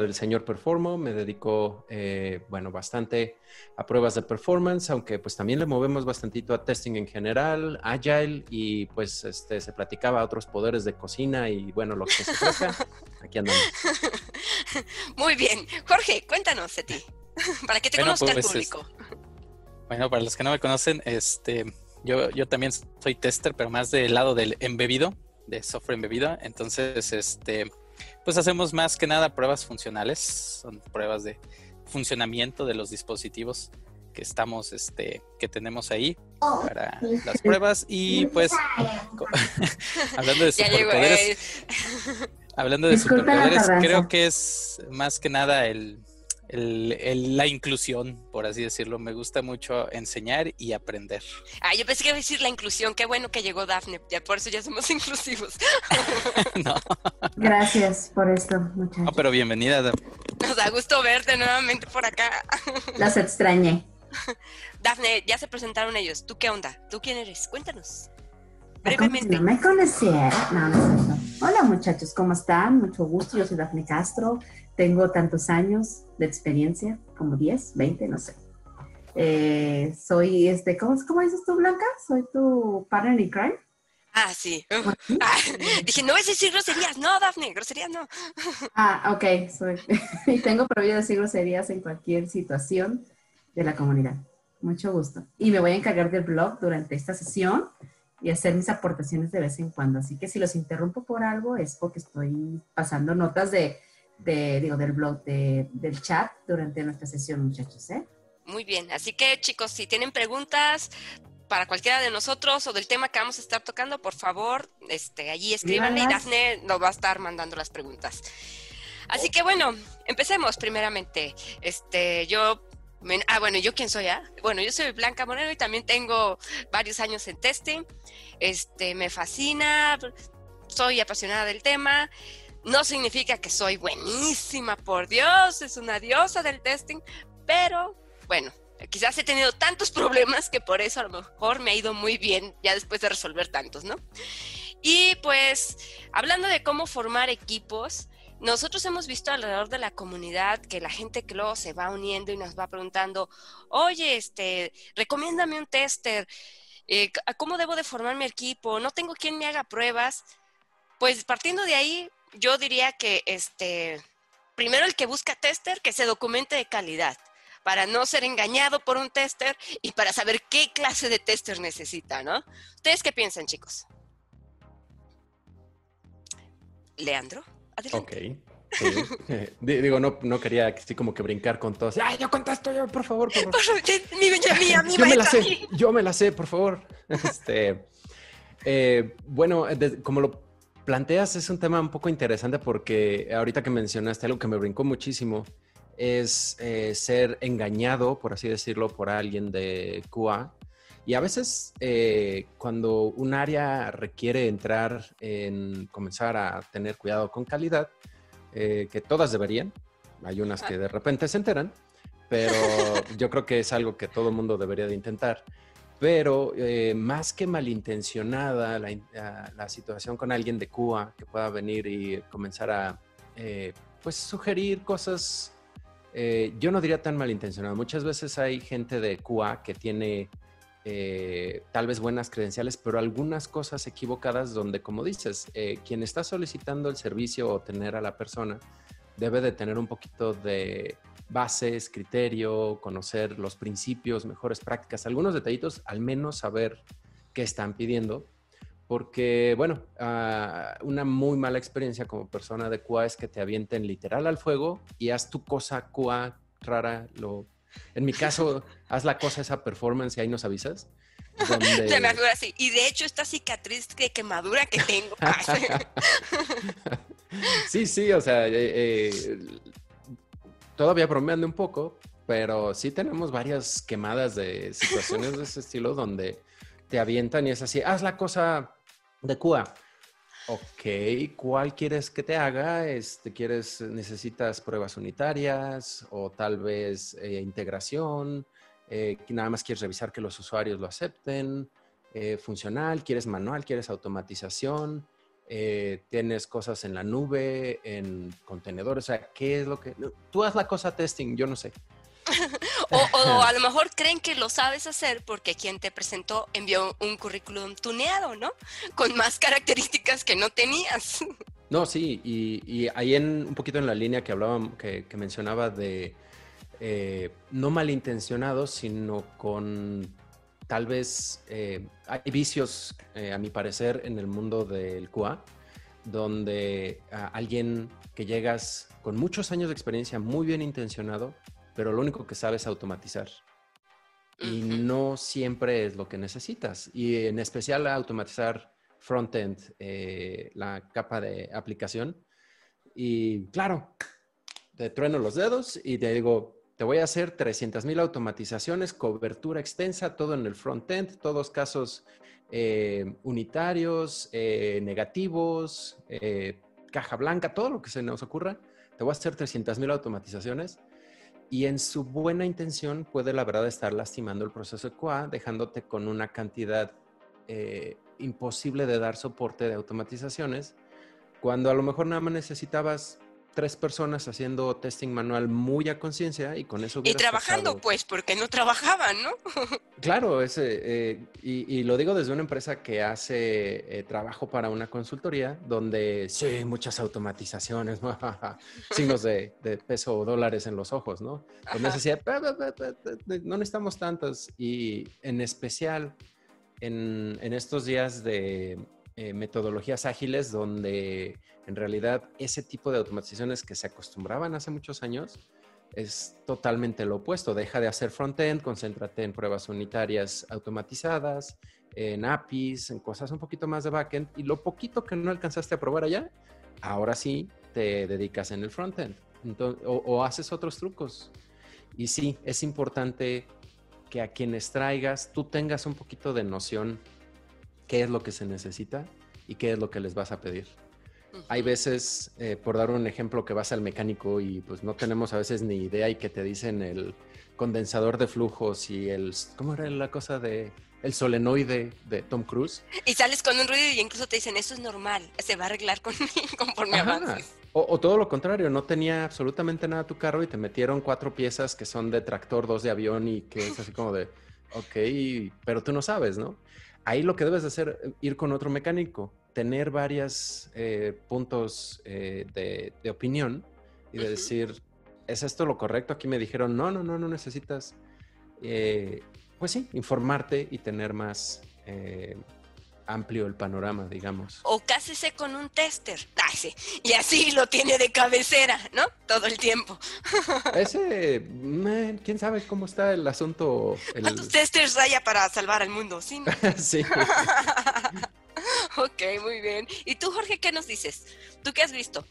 del señor Performo, me dedico, eh, bueno, bastante a pruebas de performance, aunque pues también le movemos bastantito a testing en general, agile y pues este, se platicaba otros poderes de cocina y bueno, lo que se trata, aquí andamos. Muy bien. Jorge, cuéntanos de ti, para que te conozca el pues, público. bueno, para los que no me conocen, este, yo, yo también soy tester, pero más del lado del embebido, de software embebido, entonces, este pues hacemos más que nada pruebas funcionales, son pruebas de funcionamiento de los dispositivos que estamos, este, que tenemos ahí para las pruebas. Y pues hablando de superpoderes, hablando de superpoderes, creo que es más que nada el el, la inclusión, por así decirlo. Me gusta mucho enseñar y aprender. Ah, yo pensé que iba a decir la inclusión. Qué bueno que llegó Dafne. Ya por eso ya somos inclusivos. no. Gracias por esto, muchachos. No, pero bienvenida. Nos da gusto verte nuevamente por acá. Las extrañé. Dafne, ya se presentaron ellos. ¿Tú qué onda? ¿Tú quién eres? Cuéntanos. Brevemente. No me conocía. No, no, Hola muchachos, ¿cómo están? Mucho gusto. Yo soy Dafne Castro. Tengo tantos años de experiencia, como 10, 20, no sé. Eh, soy, este, ¿cómo, ¿cómo dices tú, Blanca? Soy tu partner in crime. Ah, sí. Ah, dije, no es decir groserías, no, Dafne, groserías no. ah, ok, soy. y tengo prohibido decir groserías en cualquier situación de la comunidad. Mucho gusto. Y me voy a encargar del blog durante esta sesión y hacer mis aportaciones de vez en cuando. Así que si los interrumpo por algo es porque estoy pasando notas de de, digo, del blog, de, del chat durante nuestra sesión, muchachos. ¿eh? Muy bien, así que chicos, si tienen preguntas para cualquiera de nosotros o del tema que vamos a estar tocando, por favor, este, allí escríbanle y Dafne nos va a estar mandando las preguntas. Así que bueno, empecemos primeramente. Este, yo ah, bueno, ¿yo quién soy? Ah? Bueno, yo soy Blanca Moreno y también tengo varios años en testing. Este, me fascina, soy apasionada del tema. No significa que soy buenísima, por Dios, es una diosa del testing, pero bueno, quizás he tenido tantos problemas que por eso a lo mejor me ha ido muy bien ya después de resolver tantos, ¿no? Y pues, hablando de cómo formar equipos, nosotros hemos visto alrededor de la comunidad que la gente que luego se va uniendo y nos va preguntando, oye, este, recomiéndame un tester, eh, ¿cómo debo de formar mi equipo? No tengo quien me haga pruebas. Pues partiendo de ahí, yo diría que este, primero el que busca tester, que se documente de calidad, para no ser engañado por un tester y para saber qué clase de tester necesita, ¿no? ¿Ustedes qué piensan, chicos? Leandro, adelante. Ok. digo, no, no quería así como que brincar con todos. ¡Ay, yo contesto yo, por favor! Por favor. mi, mía, mi yo me la sé, yo me la sé, por favor. Este, eh, bueno, como lo planteas es un tema un poco interesante porque ahorita que mencionaste algo que me brincó muchísimo es eh, ser engañado, por así decirlo, por alguien de QA. Y a veces eh, cuando un área requiere entrar en comenzar a tener cuidado con calidad, eh, que todas deberían, hay unas que de repente se enteran, pero yo creo que es algo que todo el mundo debería de intentar pero eh, más que malintencionada la, situación con alguien de Cuba que pueda venir y comenzar a eh, pues sugerir cosas, eh, yo no diría tan malintencionada. Muchas veces hay gente de Cuba que tiene tal vez buenas credenciales, pero algunas cosas equivocadas donde, como dices, quien está solicitando el servicio o tener a la persona debe de tener un poquito de bases, criterio, conocer los principios, mejores prácticas, algunos detallitos, al menos saber qué están pidiendo. Porque, bueno, ah, una muy mala experiencia como persona de QA es que te avienten literal al fuego y haz tu cosa QA rara. Lo... En mi caso, haz la cosa, esa performance y ahí nos avisas. Donde... me así. Y de hecho, esta cicatriz de quemadura que tengo. sí, sí, o sea, eh, eh, todavía bromeando un poco, pero sí tenemos varias quemadas de situaciones de ese estilo donde te avientan y es así, haz la cosa de Cuba. Ok, ¿cuál quieres que te haga? Este, ¿Quieres, necesitas pruebas unitarias o tal vez eh, integración? Eh, nada más quieres revisar que los usuarios lo acepten. Eh, funcional, quieres manual, quieres automatización. Eh, tienes cosas en la nube, en contenedores, o sea, ¿qué es lo que... Tú haz la cosa testing, yo no sé. o, a lo mejor creen que lo sabes hacer porque quien te presentó envió un currículum tuneado, ¿no? Con más características que no tenías. No, sí, y, ahí en un poquito en la línea que hablaba, que, mencionaba de eh, no malintencionados, sino con tal vez eh, hay vicios, eh, a mi parecer, en el mundo del QA, donde alguien que llegas con muchos años de experiencia, muy bien intencionado, pero lo único que sabe es automatizar. Y no siempre es lo que necesitas. Y en especial automatizar frontend, eh, la capa de aplicación. Y claro, te trueno los dedos y te digo, te voy a hacer 300 mil automatizaciones, cobertura extensa, todo en el frontend, todos casos eh, unitarios, eh, negativos, caja blanca, todo lo que se nos ocurra. Te voy a hacer 300 mil automatizaciones y en su buena intención puede la verdad estar lastimando el proceso de QA, dejándote con una cantidad eh, imposible de dar soporte de automatizaciones, cuando a lo mejor nada más necesitabas tres personas haciendo testing manual muy a conciencia y con eso... Y trabajando, pues, porque no trabajaban, ¿no? claro, ese, eh, y, lo digo desde una empresa que hace eh, trabajo para una consultoría, donde sí, muchas automatizaciones, signos de, peso o dólares en los ojos, ¿no? Donde decía, no necesitamos tantas, y en especial en, en estos días de eh, metodologías ágiles donde en realidad ese tipo de automatizaciones que se acostumbraban hace muchos años es totalmente lo opuesto. Deja de hacer front-end, concéntrate en pruebas unitarias automatizadas, en APIs, en cosas un poquito más de backend y lo poquito que no alcanzaste a probar allá, ahora sí te dedicas en el frontend o, o haces otros trucos. Y sí, es importante que a quienes traigas tú tengas un poquito de noción qué es lo que se necesita y qué es lo que les vas a pedir. Hay veces, eh, por dar un ejemplo, que vas al mecánico y pues no tenemos a veces ni idea y que te dicen el condensador de flujos y el, ¿cómo era la cosa de el solenoide de Tom Cruise? Y sales con un ruido y incluso te dicen, eso es normal, se va a arreglar con, conforme avances. O, o, todo lo contrario, no tenía absolutamente nada tu carro y te metieron cuatro piezas que son de tractor, dos de avión y que es así como de, ok, pero tú no sabes, ¿no? ahí lo que debes hacer, es eh, ir con otro mecánico, tener varios eh, puntos eh, de, opinión y de decir, ¿es esto lo correcto? Aquí me dijeron, no, no, no, no necesitas, pues sí, informarte y tener más amplio el panorama, digamos. O cásese con un tester. y así lo tiene de cabecera, ¿no? Todo el tiempo. Ese, quién sabe cómo está el asunto. El... ¿Cuántos testers haya para salvar al mundo? Sí. sí. Ok, muy bien. ¿Y tú, Jorge, qué nos dices? ¿Tú qué has visto?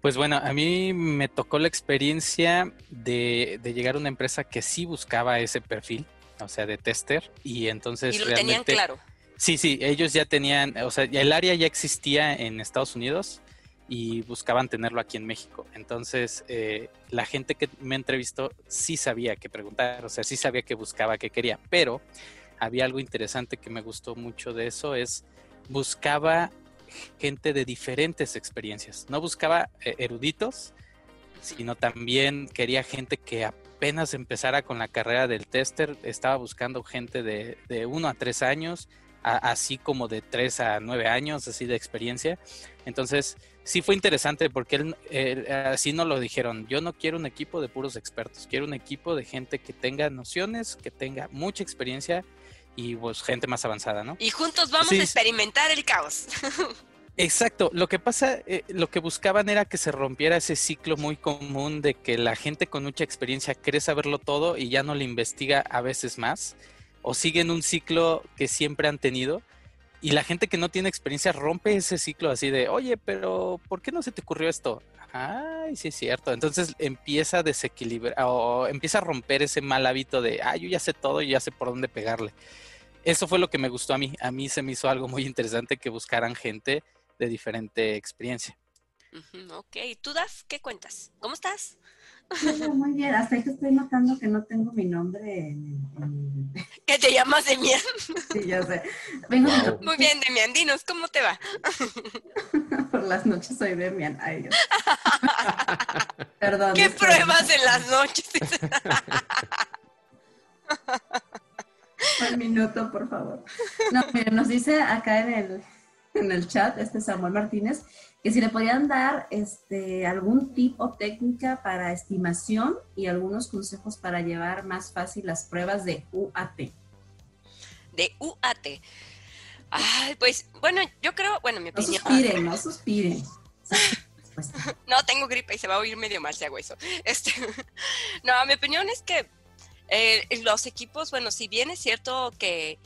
Pues bueno, a mí me tocó la experiencia de, de llegar a una empresa que sí buscaba ese perfil o sea, de tester, y entonces... Y lo tenían claro. Sí, sí, ellos ya tenían, o sea, el área ya existía en Estados Unidos y buscaban tenerlo aquí en México. Entonces, eh, la gente que me entrevistó sí sabía qué preguntar, o sea, sí sabía qué buscaba, qué quería, pero había algo interesante que me gustó mucho de eso, es buscaba gente de diferentes experiencias, no buscaba eh, eruditos, sino también quería gente que apenas empezara con la carrera del tester, estaba buscando gente de, de uno a tres años, así como de tres a nueve años, así de experiencia. Entonces, sí fue interesante porque él, así nos lo dijeron, yo no quiero un equipo de puros expertos, quiero un equipo de gente que tenga nociones, que tenga mucha experiencia y pues gente más avanzada, ¿no? Y juntos vamos a experimentar el caos. Exacto, lo que pasa, eh, lo que buscaban era que se rompiera ese ciclo muy común de que la gente con mucha experiencia cree saberlo todo y ya no le investiga a veces más, o siguen un ciclo que siempre han tenido, y la gente que no tiene experiencia rompe ese ciclo así de, oye, pero ¿por qué no se te ocurrió esto? Ay, sí es cierto. Entonces empieza a desequilibrar o empieza a romper ese mal hábito de, ah, yo ya sé todo, y ya sé por dónde pegarle. Eso fue lo que me gustó a mí. A mí se me hizo algo muy interesante que buscaran gente de diferente experiencia. ok, ¿tú Das? ¿Qué cuentas? ¿Cómo estás? Muy bien, hasta que estoy notando que no tengo mi nombre en, ¿Qué te llamas Demian? Sí, ya sé. Vengo Muy bien, Demian, dinos, ¿cómo te va? Por las noches soy Demian. Ay, Dios. Perdón. ¿Qué pruebas en las noches? Un minuto, por favor. No, miren, nos dice acá en el, en el chat, este Samuel Martínez, que si le podían dar este, algún tip o técnica para estimación y algunos consejos para llevar más fácil las pruebas de UAT. De UAT. Ay, pues, bueno, yo creo, bueno, mi No opinión. suspiren, no suspiren. No, tengo gripe y se va a oír medio mal si hago eso. Este, no, mi opinión es que eh, los equipos, bueno, si bien es cierto que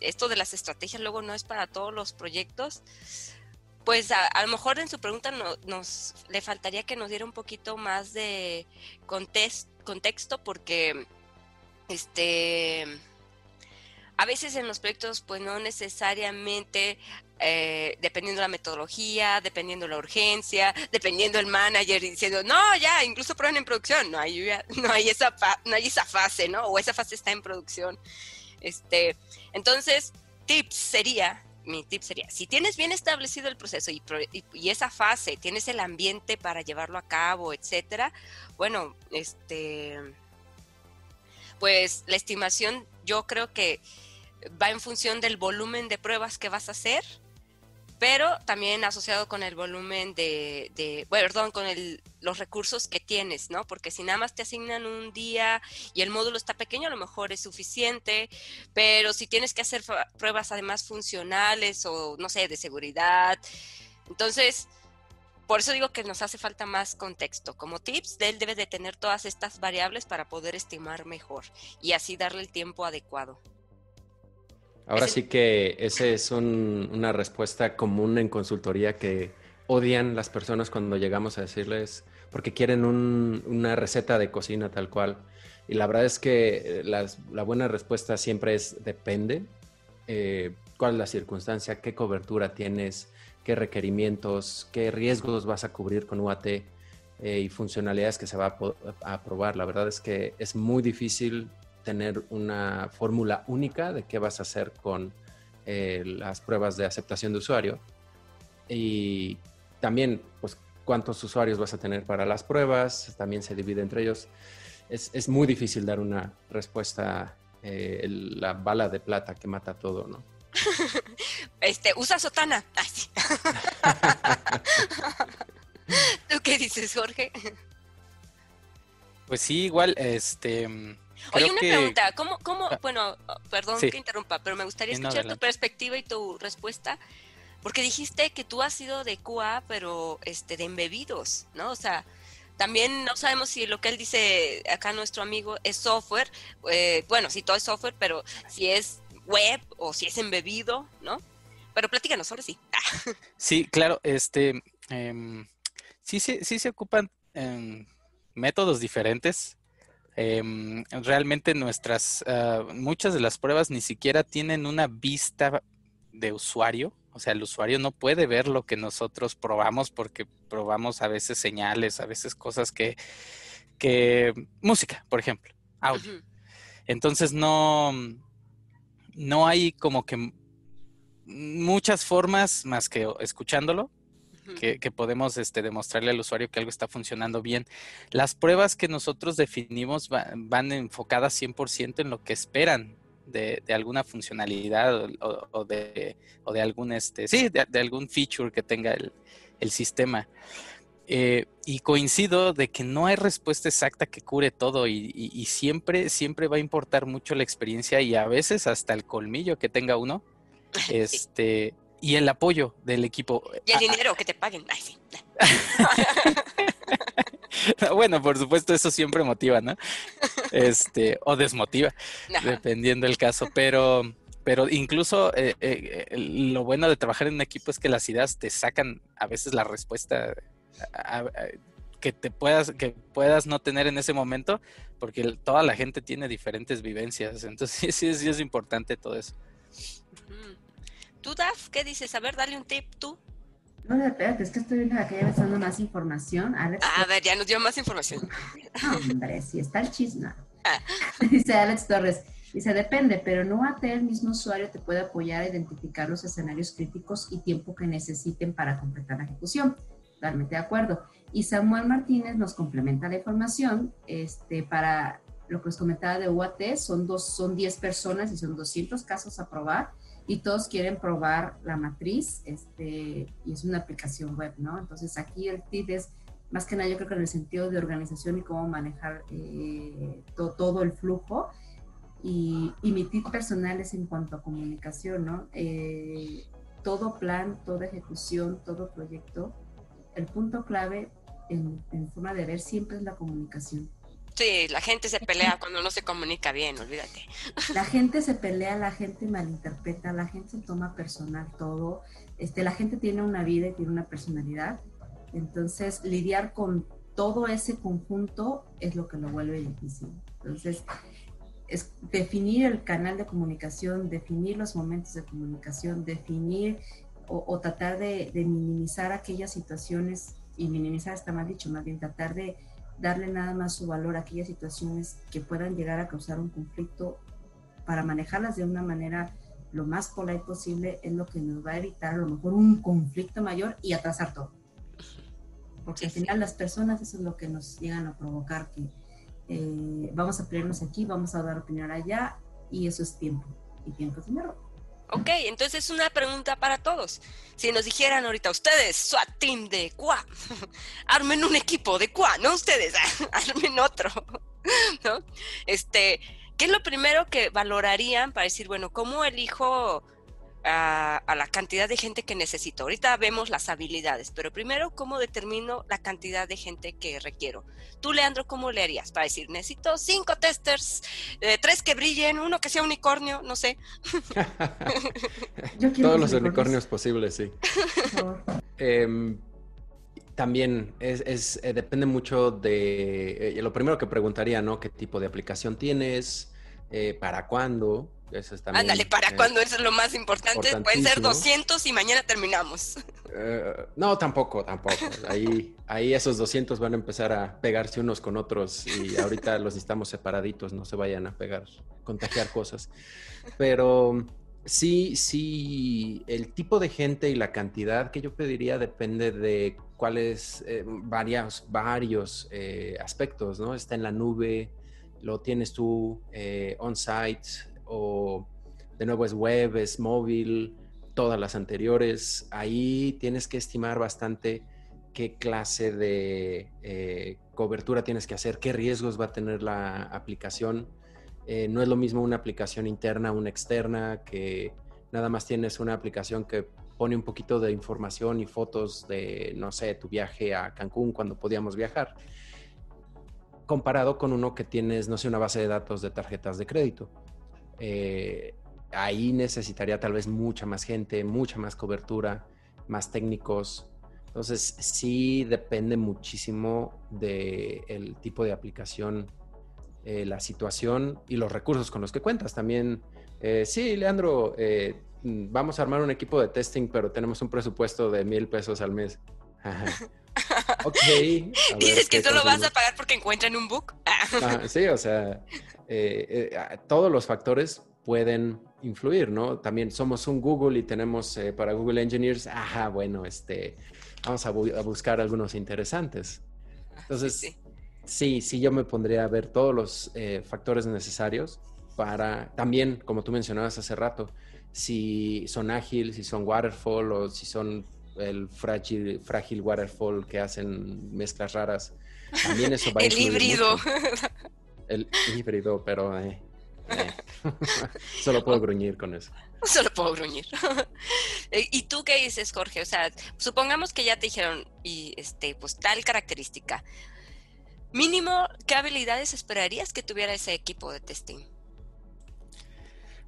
esto de las estrategias luego no es para todos los proyectos, pues a, lo mejor en su pregunta no- nos le faltaría que nos diera un poquito más de contexto porque este a veces en los proyectos pues no necesariamente eh, dependiendo de la metodología, dependiendo de la urgencia, dependiendo del manager diciendo, no, ya, incluso prueben en producción, no hay, no hay, esa, no hay esa fase, ¿no? O esa fase está en producción. Este, entonces, tips sería, mi tip sería, si tienes bien establecido el proceso y, y- y esa fase, tienes el ambiente para llevarlo a cabo, etcétera, bueno, este, pues la estimación yo creo que va en función del volumen de pruebas que vas a hacer, pero también asociado con el volumen de, perdón, con los recursos que tienes, ¿no? Porque si nada más te asignan un día y el módulo está pequeño, a lo mejor es suficiente, pero si tienes que hacer pruebas además funcionales o, no sé, de seguridad, entonces, por eso digo que nos hace falta más contexto. Como tips, él debe de tener todas estas variables para poder estimar mejor y así darle el tiempo adecuado. Ahora sí que esa es un- una respuesta común en consultoría que odian las personas cuando llegamos a decirles, porque quieren un- una receta de cocina tal cual. Y la verdad es que eh, las- la buena respuesta siempre es depende. eh, cuál es la circunstancia, qué cobertura tienes, qué requerimientos, qué riesgos vas a cubrir con UAT eh, y funcionalidades que se va a, a probar. La verdad es que es muy difícil tener una fórmula única de qué vas a hacer con eh, las pruebas de aceptación de usuario. Y también, pues, cuántos usuarios vas a tener para las pruebas, también se divide entre ellos. Es, es muy difícil dar una respuesta, eh, la bala de plata que mata todo, ¿no? Este, usa sotana. Ay, sí. ¿Tú qué dices, Jorge? Pues sí, igual, este. Oye, una que- pregunta, ¿cómo, cómo, Ah. bueno, perdón Sí. que interrumpa, pero me gustaría Sí, no, escuchar tu perspectiva y tu respuesta, porque dijiste que tú has sido de QA, pero este, de embebidos, ¿no? O sea, también no sabemos si lo que él dice acá nuestro amigo es software, eh, bueno, si todo es software, pero si es web o si es embebido, ¿no? Pero platícanos, ahora sí. Sí, claro, este, em, sí, sí, sí se ocupan em, métodos diferentes. Em, realmente nuestras, ah, muchas de las pruebas ni siquiera tienen una vista de usuario. O sea, el usuario no puede ver lo que nosotros probamos porque probamos a veces señales, a veces cosas que, que, música, por ejemplo, audio. Entonces no, no hay como que muchas formas más que escuchándolo Que, que podemos este, demostrarle al usuario que algo está funcionando bien. Las pruebas que nosotros definimos va- van enfocadas 100% en lo que esperan de, de alguna funcionalidad o, o- o de, o de algún este, sí, de, de algún feature que tenga el, el sistema. Eh, y coincido de que no hay respuesta exacta que cure todo y, y- y siempre, siempre va a importar mucho la experiencia y a veces hasta el colmillo que tenga uno. Este, y el apoyo del equipo. Y el Ah, dinero que te paguen. Ay, sí. Bueno, por supuesto, eso siempre motiva, ¿no? Este, o desmotiva, dependiendo del caso, pero, pero incluso eh, eh, lo bueno de trabajar en un equipo es que las ideas te sacan a veces la respuesta a- a- que te puedas, que puedas no tener en ese momento, porque toda la gente tiene diferentes vivencias, entonces sí, sí es importante todo eso. ¿Tú, Daf, qué dices? A ver, dale un tip tú. No, espérate, es que estoy viendo acá ya me dando más información. Alex, A ver, ya nos dio más información. hombre, si está el chisme. Ah. Dice Alex Torres. Dice, depende, pero no a el mismo usuario te puede apoyar a identificar los escenarios críticos y tiempo que necesiten para completar la ejecución. Totalmente de acuerdo. Y Samuel Martínez nos complementa la información este, para lo que os comentaba de UAT, son, dos, son 10 personas y son 200 casos a probar y todos quieren probar la matriz este, y es una aplicación web, ¿no? Entonces aquí el tip es más que nada yo creo que en el sentido de organización y cómo manejar eh, todo el flujo. Y, y, mi tip personal es en cuanto a comunicación, ¿no? Eh, todo plan, toda ejecución, todo proyecto, el punto clave en, en forma de ver siempre es la comunicación. Sí, la gente se pelea cuando no se comunica bien, olvídate. La gente se pelea, la gente malinterpreta, la gente se toma personal todo. Este, la gente tiene una vida y tiene una personalidad. Entonces, lidiar con todo ese conjunto es lo que lo vuelve difícil. Entonces, es definir el canal de comunicación, definir los momentos de comunicación, definir o, tratar de, de minimizar aquellas situaciones, y minimizar está mal dicho, más bien tratar de darle nada más su valor a aquellas situaciones que puedan llegar a causar un conflicto para manejarlas de una manera lo más polite posible es lo que nos va a evitar a lo mejor un conflicto mayor y atrasar todo. Porque al final las personas eso es lo que nos llegan a provocar que eh, vamos a pelearnos aquí, vamos a dar opinión allá y eso es tiempo y tiempo es dinero. Ok, entonces una pregunta para todos. Si nos dijeran ahorita ustedes, SWAT Team de QA, armen un equipo de QA, no ustedes, armen otro, ¿no? Este, ¿qué es lo primero que valorarían para decir, bueno, cómo elijo a, la cantidad de gente que necesito. Ahorita vemos las habilidades, pero primero, ¿cómo determino la cantidad de gente que requiero? Tú, Leandro, ¿cómo le harías para decir, necesito cinco testers, eh, tres que brillen, uno que sea unicornio, no sé? Todos los unicornios posibles, sí. Em, también es, eh, depende mucho de, eh, lo primero que preguntaría, ¿no? ¿Qué tipo de aplicación tienes? ¿Para cuándo? Ándale, ¿para eh, cuándo? Eso es lo más importante. Pueden ser 200 y mañana terminamos. Eh, no, tampoco, tampoco. Ahí, ahí esos 200 van a empezar a pegarse unos con otros y ahorita los necesitamos separaditos, no se vayan a pegar, contagiar cosas. Pero sí, sí, el tipo de gente y la cantidad que yo pediría depende de cuáles, eh, varios, varios aspectos, ¿no? Está en la nube, lo tienes tú on-site, o de nuevo es web, es móvil, todas las anteriores. Ahí tienes que estimar bastante qué clase de eh, cobertura tienes que hacer, qué riesgos va a tener la aplicación. Eh, no es lo mismo una aplicación interna, una externa, que nada más tienes una aplicación que pone un poquito de información y fotos de, no sé, tu viaje a Cancún cuando podíamos viajar, comparado con uno que tienes, no sé, una base de datos de tarjetas de crédito. Eh, ahí necesitaría tal vez mucha más gente, mucha más cobertura, más técnicos. Entonces, sí depende muchísimo del tipo de aplicación, eh, la situación y los recursos con los que cuentas. También, eh, sí, Leandro, vamos a armar un equipo de testing, pero tenemos un presupuesto de mil pesos al mes. ok. Dices que solo vas a pagar porque encuentran un book. sí, o sea, eh, eh, todos los factores pueden influir, ¿no? También somos un Google y tenemos eh, para Google Engineers, ajá, bueno, este, vamos a, buscar algunos interesantes. Entonces, sí. sí. yo me pondría a ver todos los factores necesarios para, también, como tú mencionabas hace rato, si son ágiles, si son waterfall o si son el frágil, frágil waterfall que hacen mezclas raras. También eso va a El híbrido. el híbrido, pero eh, eh. solo puedo gruñir con eso. Solo puedo gruñir. ¿Y tú qué dices, Jorge? O sea, supongamos que ya te dijeron, y este, pues tal característica. Mínimo, ¿qué habilidades esperarías que tuviera ese equipo de testing?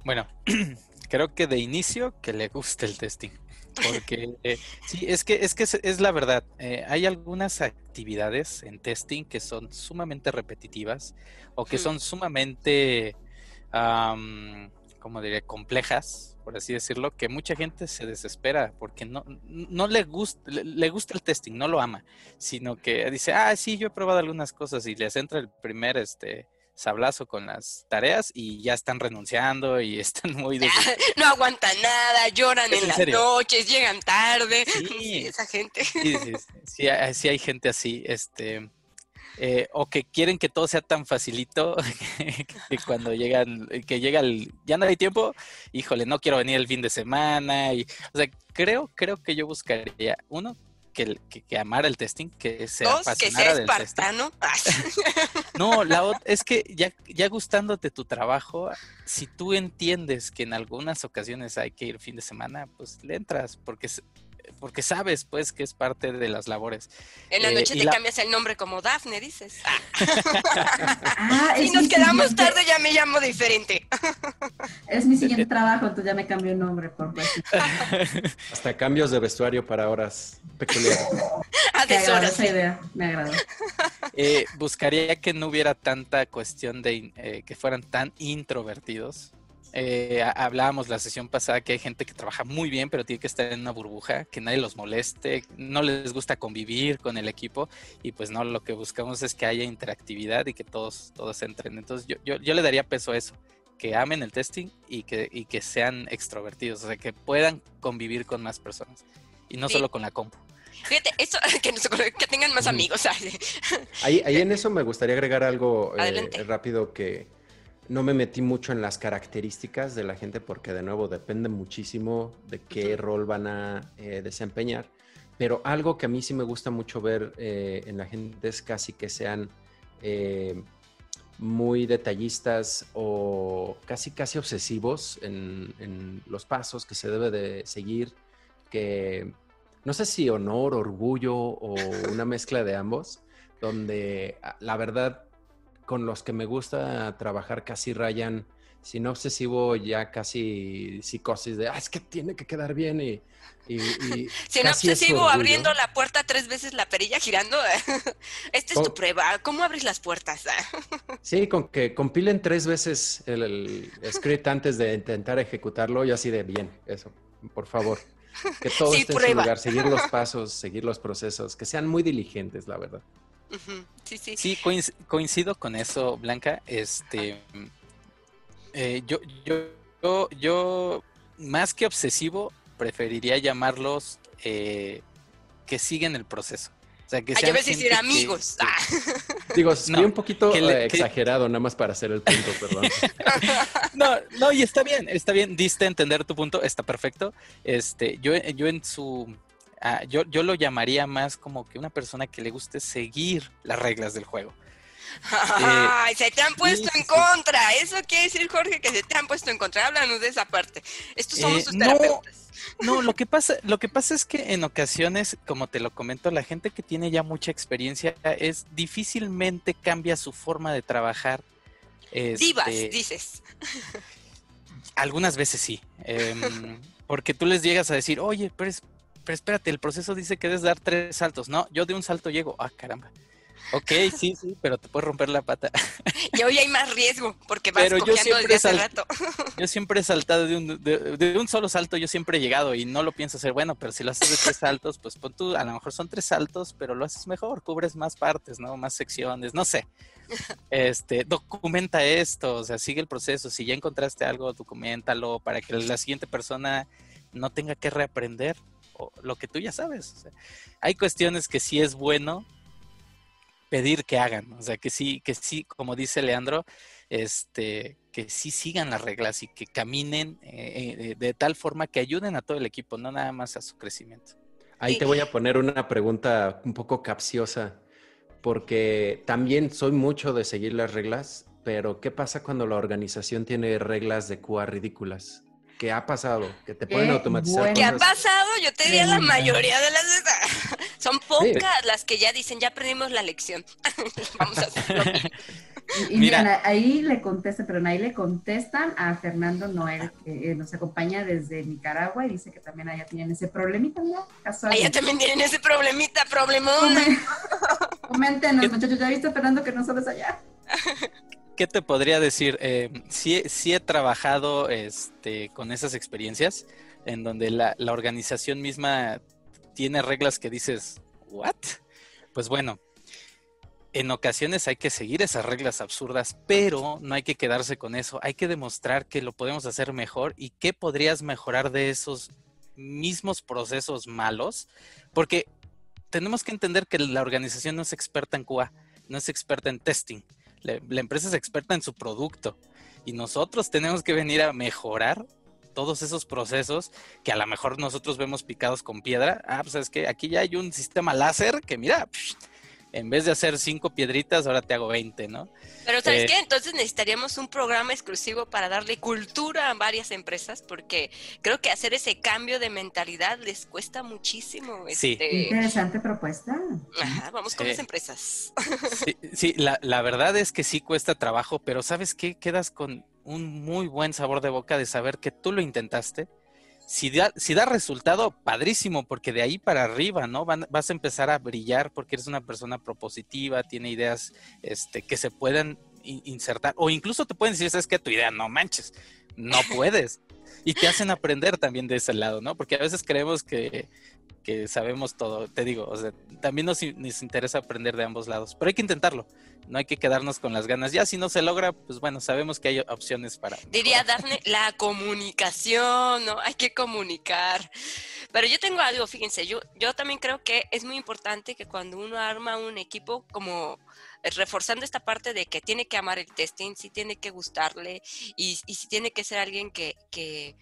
Bueno, creo que de inicio que le guste el testing. Porque eh, sí, es que es que es, la verdad. Eh, hay algunas actividades en testing que son sumamente repetitivas o que son sumamente, como diría, complejas, por así decirlo, que mucha gente se desespera porque no, no le, gusta, le, gusta el testing, no lo ama, sino que dice, ah, sí, yo he probado algunas cosas y les entra el primer este, sablazo con las tareas y ya están renunciando y están muy... no aguantan nada, lloran en, las noches, llegan tarde. Sí. esa gente. Sí, sí, sí, sí, hay gente así, este... Eh, o que quieren que todo sea tan facilito que cuando llegan, que llega el, ya no hay tiempo, híjole, no quiero venir el fin de semana. Y, o sea, creo, creo que yo buscaría, uno, que, que, amara el testing, que se Dos, que sea espartano. no, la es que ya, ya gustándote tu trabajo, si tú entiendes que en algunas ocasiones hay que ir fin de semana, pues le entras, porque porque sabes pues que es parte de las labores. En la eh, noche te cambias el nombre como Dafne, dices. Ah, si nos quedamos tarde ya me llamo diferente. es mi siguiente trabajo, entonces ya me cambio el nombre por Hasta cambios de vestuario para horas peculiares. Ah, me agrada esa idea, me agrada. Eh, buscaría que no hubiera tanta cuestión de eh, que fueran tan introvertidos eh, hablábamos la sesión pasada que hay gente que trabaja muy bien, pero tiene que estar en una burbuja, que nadie los moleste, no les gusta convivir con el equipo y pues no, lo que buscamos es que haya interactividad y que todos, todos entren. Entonces yo, yo, le daría peso a eso, que amen el testing y que, y que sean extrovertidos, o sea, que puedan convivir con más personas y no solo con la compu. Fíjate, eso, que, que tengan más amigos. Ahí, ahí en eso me gustaría agregar algo eh, rápido que no me metí mucho en las características de la gente porque de nuevo depende muchísimo de qué rol van a eh, desempeñar. Pero algo que a mí sí me gusta mucho ver eh, en la gente es casi que sean eh, muy detallistas o casi casi obsesivos en, en, los pasos que se debe de seguir, que no sé si honor, orgullo o una mezcla de ambos, donde ah, la verdad con los que me gusta trabajar casi rayan, si no obsesivo, ya casi psicosis de, ah, es que tiene que quedar bien y... y, si no obsesivo, abriendo la puerta tres veces la perilla girando, esta es tu prueba, ¿cómo abres las puertas? sí, con que compilen tres veces el, script antes de intentar ejecutarlo y así de bien, eso, por favor. Que todo esté en su lugar, seguir los pasos, seguir los procesos, que sean muy diligentes, la verdad. Sí, sí. Sí, coincido con eso, Blanca. Este, eh, yo, yo, yo, más que obsesivo, preferiría llamarlos eh, que siguen el proceso. O sea, que ah, sean decir amigos. Ah. Digo, un poquito eh, exagerado, nada más para hacer el punto, perdón. no, no, y está bien, está bien, diste a entender tu punto, está perfecto. Este, yo, yo en su Ah, yo, yo lo llamaría más como que una persona que le guste seguir las reglas del juego. Ay, se te han puesto en contra. Eso quiere decir, Jorge, que se te han puesto en contra. Háblanos de esa parte. Estos somos sus eh, terapeutas. No, lo que pasa, lo que pasa es que en ocasiones, como te lo comento, la gente que tiene ya mucha experiencia es difícilmente cambia su forma de trabajar. Divas, este, dices. Algunas veces sí. Em, porque tú les llegas a decir, oye, pero es, pero espérate, el proceso dice que debes dar tres saltos. No, yo de un salto llego. Ah, caramba. Ok, sí, sí, pero te puedes romper la pata. Y hoy hay más riesgo porque vas pero yo siempre desde hace rato. Yo siempre he saltado de un, de, un, solo salto, yo siempre he llegado y no lo pienso hacer bueno, pero si lo haces de tres saltos, pues pon tú, a lo mejor son tres saltos, pero lo haces mejor, cubres más partes, ¿no? Más secciones, no sé. Este, documenta esto, o sea, sigue el proceso. Si ya encontraste algo, documentalo para que la siguiente persona no tenga que reaprender lo que tú ya sabes. hay cuestiones que sí es bueno pedir que hagan, o sea, que sí, que sí, como dice Leandro, este, que sí sigan las reglas y que caminen eh, eh, de tal forma que ayuden a todo el equipo, no nada más a su crecimiento. Ahí te voy a poner una pregunta un poco capciosa, porque también soy mucho de seguir las reglas, pero ¿qué pasa cuando la organización tiene reglas de QA ridículas? ¿Qué ha pasado, que te pueden automatizar. ¿Qué ha pasado? Yo te diría la mayoría de las son pocas las que ya dicen, ya aprendimos la lección. Vamos a hacerlo. Y, mira, ahí le contesta, pero ahí le contestan a Fernando Noel, que eh, nos acompaña desde Nicaragua y dice que también allá tienen ese problemita, ¿no? Allá también tienen ese problemita, problemón. Coméntenos, muchachos, ¿ya viste Fernando que no sabes allá? ¿Qué te podría decir? Eh, sí, he trabajado este, con esas experiencias en donde la, la organización misma tiene reglas que dices, ¿what? Pues bueno, en ocasiones hay que seguir esas reglas absurdas, pero no hay que quedarse con eso. Hay que demostrar que lo podemos hacer mejor y qué podrías mejorar de esos mismos procesos malos, porque tenemos que entender que la organización no es experta en QA, no es experta en testing. La, empresa es experta en su producto y nosotros tenemos que venir a mejorar todos esos procesos que a lo mejor nosotros vemos picados con piedra. Ah, pues es que aquí ya hay un sistema láser que mira, en vez de hacer cinco piedritas, ahora te hago 20, ¿no? Pero ¿sabes eh, qué? Entonces necesitaríamos un programa exclusivo para darle cultura a varias empresas, porque creo que hacer ese cambio de mentalidad les cuesta muchísimo. Sí. Este... Interesante propuesta. Ajá, vamos con las empresas. Sí, sí la, la verdad es que sí cuesta trabajo, pero ¿sabes qué? Quedas con un muy buen sabor de boca de saber que tú lo intentaste si da, si da resultado, padrísimo, porque de ahí para arriba, ¿no? vas a empezar a brillar porque eres una persona propositiva, tiene ideas este, que se puedan insertar, o incluso te pueden decir, sabes que tu idea no manches, no puedes. y te hacen aprender también de ese lado, ¿no? Porque a veces creemos que, que sabemos todo, te digo, o sea, también nos, interesa aprender de ambos lados, pero hay que intentarlo, no hay que quedarnos con las ganas. Ya si no se logra, pues bueno, sabemos que hay opciones para... Diría Dafne, la comunicación, ¿no? Hay que comunicar. Pero yo tengo algo, fíjense, yo, yo también creo que es muy importante que cuando uno arma un equipo como reforzando esta parte de que tiene que amar el testing, sí tiene que gustarle y, y sí tiene que ser alguien que, que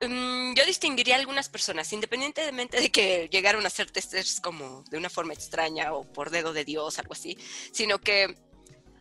Mm, yo distinguiría a algunas personas, independientemente de que llegaron a ser testers como de una forma extraña o por dedo de Dios, algo así, sino que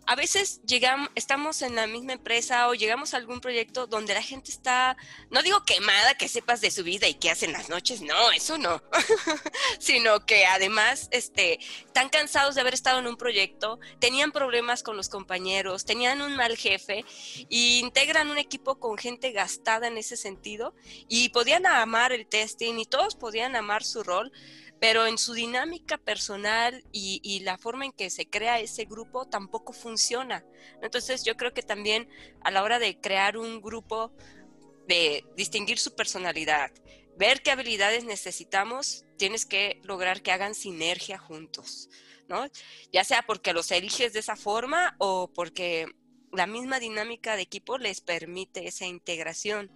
a veces llegamos, estamos en la misma empresa o llegamos a algún proyecto donde la gente está, no digo quemada, que sepas de su vida y qué hacen las noches, no, eso no, sino que además este, están cansados de haber estado en un proyecto, tenían problemas con los compañeros, tenían un mal jefe y integran un equipo con gente gastada en ese sentido y podían amar el testing y todos podían amar su rol pero en su dinámica personal y, la forma en que se crea ese grupo tampoco funciona. Entonces yo creo que también a la hora de crear un grupo, de distinguir su personalidad, ver qué habilidades necesitamos, tienes que lograr que hagan sinergia juntos, ¿no? Ya sea porque los eliges de esa forma o porque la misma dinámica de equipo les permite esa integración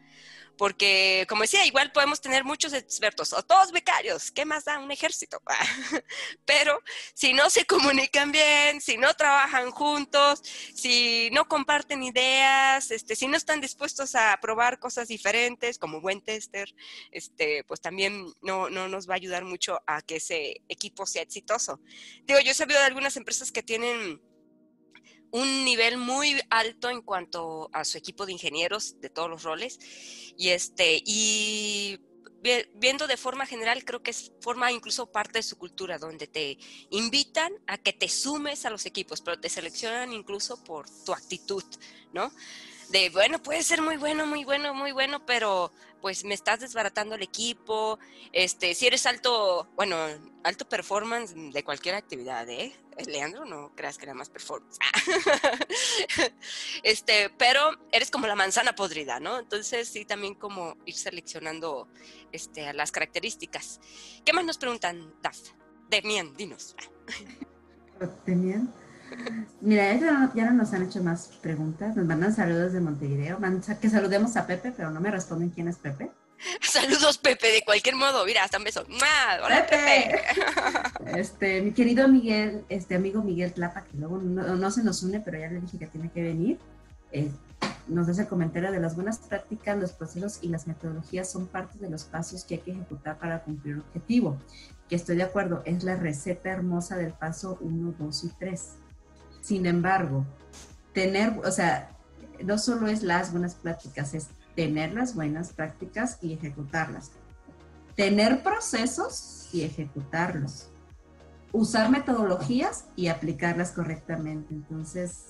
porque como decía, igual podemos tener muchos expertos o todos becarios, ¿qué más da un ejército? Pero si no se comunican bien, si no trabajan juntos, si no comparten ideas, este, si no están dispuestos a probar cosas diferentes como buen tester, este, pues también no, no nos va a ayudar mucho a que ese equipo sea exitoso. Digo, yo he sabido de algunas empresas que tienen un nivel muy alto en cuanto a su equipo de ingenieros de todos los roles y este y viendo de forma general creo que forma incluso parte de su cultura donde te invitan a que te sumes a los equipos pero te seleccionan incluso por tu actitud no de, bueno, puede ser muy bueno, muy bueno, muy bueno, pero pues me estás desbaratando el equipo, este, si eres alto, bueno, alto performance de cualquier actividad, ¿eh? Leandro, no creas que era más performance. este, pero eres como la manzana podrida, ¿no? Entonces sí, también como ir seleccionando este, las características. ¿Qué más nos preguntan, Daf? Demian, dinos. Demian. Mira, ya no, nos han hecho más preguntas. Nos mandan saludos de Montevideo. que saludemos a Pepe, pero no me responden quién es Pepe. Saludos, Pepe, de cualquier modo. Mira, hasta un beso. Hola, Pepe. Este, mi querido Miguel, este amigo Miguel Tlapa, que luego no, se nos une, pero ya le dije que tiene que venir. Eh, nos hace el comentario de las buenas prácticas, los procesos y las metodologías son parte de los pasos que hay que ejecutar para cumplir el objetivo. Que estoy de acuerdo, es la receta hermosa del paso 1, 2 y 3 sin embargo, tener, o sea, no solo es las buenas prácticas, es tener las buenas prácticas y ejecutarlas. Tener procesos y ejecutarlos. Usar metodologías y aplicarlas correctamente. Entonces,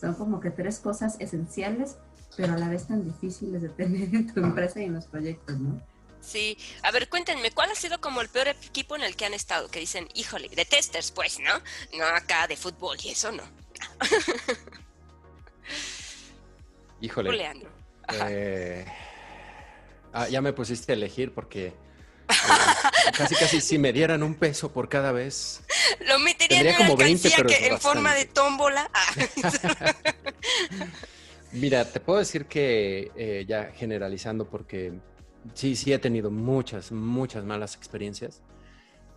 son como que tres cosas esenciales, pero a la vez tan difíciles de tener en tu empresa y en los proyectos, ¿no? Sí, a ver, cuéntenme, ¿cuál ha sido como el peor equipo en el que han estado? Que dicen, híjole, de testers, pues, ¿no? No acá de fútbol y eso no. híjole. Leandro. Eh, ah, ya me pusiste a elegir porque eh, casi casi si me dieran un peso por cada vez. Lo metería en como 20, pero que en forma de tómbola. Mira, te puedo decir que eh, ya generalizando porque sí, sí he tenido muchas, muchas malas experiencias.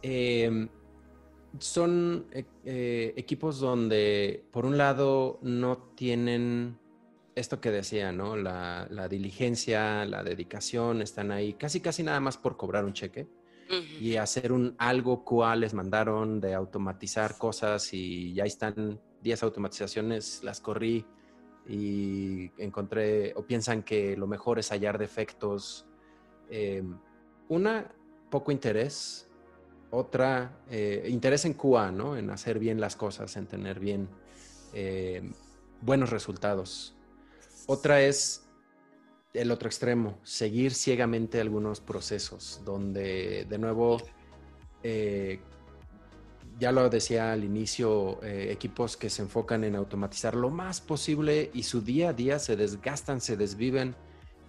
Em, son equipos donde, por un lado, no tienen esto que decía, ¿no? La, diligencia, la dedicación, están ahí casi, casi nada más por cobrar un cheque y hacer un algo cual les mandaron de automatizar cosas y ya están 10 automatizaciones, las corrí y encontré, o piensan que lo mejor es hallar defectos. Em, una, poco interés. Otra, eh, interés en QA, ¿no? En hacer bien las cosas, en tener bien em, buenos resultados. Otra es el otro extremo, seguir ciegamente algunos procesos, donde de nuevo, eh, ya lo decía al inicio, eh, equipos que se enfocan en automatizar lo más posible y su día a día se desgastan, se desviven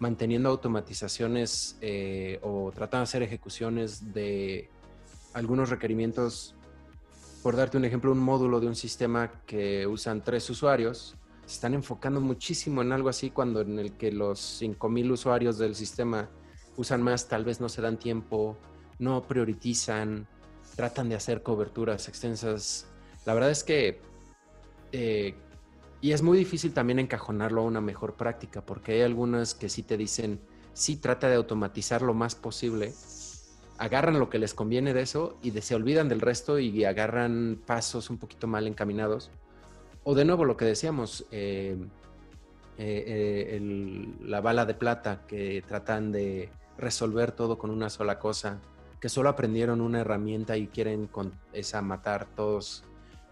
manteniendo automatizaciones eh, o tratando de hacer ejecuciones de algunos requerimientos. Por darte un ejemplo, un módulo de un sistema que usan tres usuarios, se están enfocando muchísimo en algo así cuando en el que los 5.000 usuarios del sistema usan más, tal vez no se dan tiempo, no priorizan, tratan de hacer coberturas extensas. La verdad es que, eh, y es muy difícil también encajonarlo a una mejor práctica, porque hay algunas que sí te dicen, sí, trata de automatizar lo más posible, agarran lo que les conviene de eso y se olvidan del resto y agarran pasos un poquito mal encaminados o de nuevo lo que decíamos, eh, eh, eh, la bala de plata que tratan de resolver todo con una sola cosa, que solo aprendieron una herramienta y quieren con esa matar todos.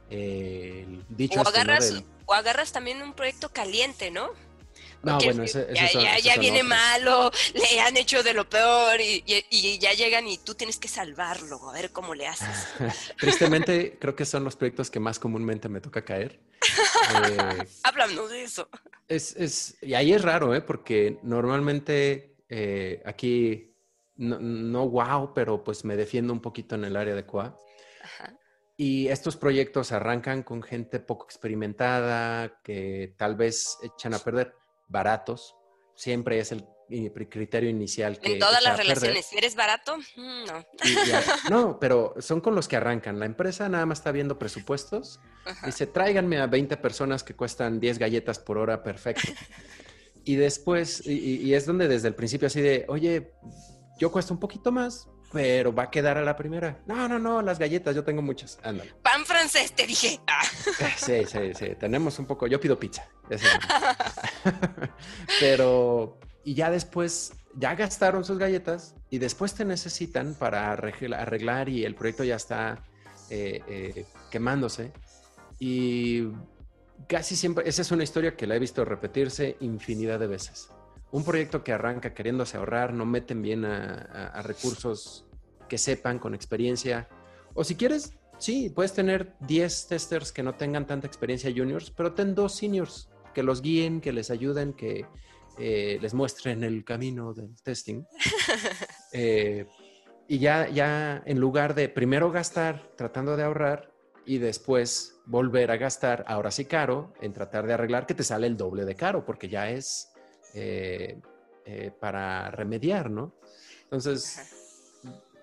dicho o, agarras, o agarras también un proyecto caliente, ¿no? No, bueno, ese, ya, viene malo, le han hecho de lo peor y, ya llegan y tú tienes que salvarlo, a ver cómo le haces. Tristemente, creo que son los proyectos que más comúnmente me toca caer. Eh, Háblanos de eso. Es, es, y ahí es raro, ¿eh? Porque normalmente eh, aquí, no, no, wow, pero pues me defiendo un poquito en el área de QA. Y estos proyectos arrancan con gente poco experimentada, que tal vez echan a perder baratos, siempre es el criterio inicial que... En todas las relaciones, si eres barato, mm, no. no, pero son con los que arrancan. La empresa nada más está viendo presupuestos. Dice, tráiganme a 20 personas que cuestan 10 galletas por hora, perfecto. Y después, y, es donde desde el principio así de, oye, yo cuesto un poquito más, pero va a quedar a la primera. No, no, no, las galletas, yo tengo muchas. Ándale. Pan francés, te dije. Ah. Sí, sí, sí. Tenemos un poco. Yo pido pizza. pero, y ya después, ya gastaron sus galletas y después te necesitan para arreglar y el proyecto ya está eh, eh, quemándose. Y casi siempre, esa es una historia que la he visto repetirse infinidad de veces un proyecto que arranca queriéndose ahorrar, no meten bien a, recursos que sepan, con experiencia. O si quieres, sí, puedes tener 10 testers que no tengan tanta experiencia juniors, pero ten dos seniors que los guíen, que les ayuden, que eh, les muestren el camino del testing. Eh, y ya, ya en lugar de primero gastar tratando de ahorrar y después volver a gastar, ahora sí caro, en tratar de arreglar que te sale el doble de caro, porque ya es eh, eh, para remediar, ¿no? Entonces,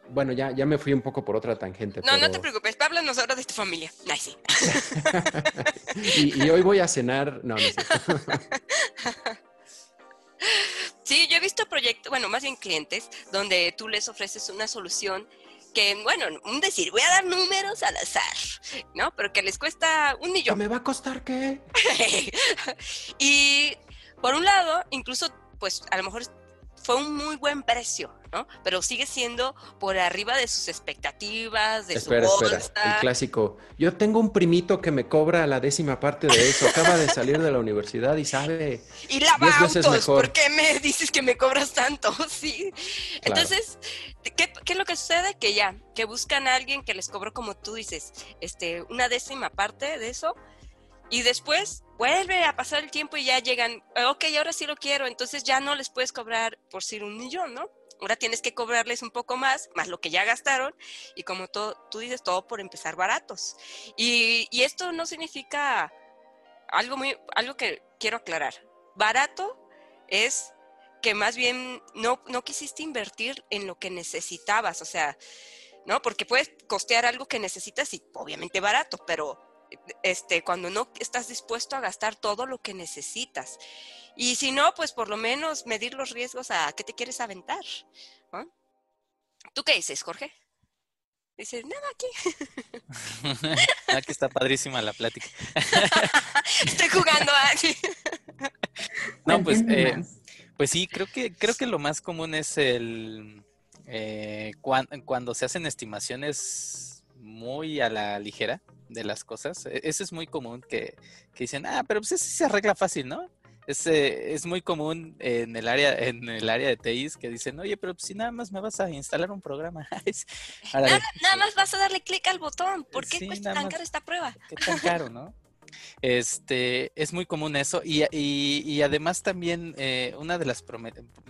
bueno, ya, ya me fui un poco por otra tangente. No, no te preocupes, háblanos ahora de tu familia. sí. y, hoy voy a cenar, no, no sé. Sí, yo he visto proyectos, bueno, más bien clientes, donde tú les ofreces una solución que, bueno, un decir, voy a dar números al azar, ¿no? Pero que les cuesta un millón. ¿Me va a costar qué? y por un lado, incluso, pues a lo mejor fue un muy buen precio, ¿no? Pero sigue siendo por arriba de sus expectativas, de espera, su espera, el clásico. Yo tengo un primito que me cobra la décima parte de eso, acaba de salir de la universidad y sabe. Y lava autos, ¿por qué me dices que me cobras tanto? Sí. Entonces, ¿qué, ¿qué, es lo que sucede? Que ya, que buscan a alguien que les cobró, como tú dices, este, una décima parte de eso, y después vuelve a pasar el tiempo y ya llegan, ok, ahora sí lo quiero, entonces ya no les puedes cobrar por ser un millón, ¿no? Ahora tienes que cobrarles un poco más, más lo que ya gastaron, y como tú dices, todo por empezar baratos. Y, y, esto no significa algo, muy, algo que quiero aclarar. Barato es que más bien no, no quisiste invertir en lo que necesitabas, o sea, ¿no? Porque puedes costear algo que necesitas y obviamente barato, pero este, cuando no estás dispuesto a gastar todo lo que necesitas. Y si no, pues por lo menos medir los riesgos a qué te quieres aventar. ¿Tú qué dices, Jorge? Dices, nada, aquí. aquí está padrísima la plática. Estoy jugando aquí. no, pues, eh, pues sí, creo que, creo que lo más común es el eh, cuando se hacen estimaciones muy a la ligera de las cosas. E-, eso es muy común que, dicen, ah, pero pues eso se arregla fácil, ¿no? Es, eh, es muy común en el área en el área de TIs que dicen, oye, pero si nada más me vas a instalar un programa. nada, más vas a darle clic al botón. ¿Por qué cuesta tan caro esta prueba? ¿Qué tan caro, no? Este, es muy común eso y, y, además también eh, una de las,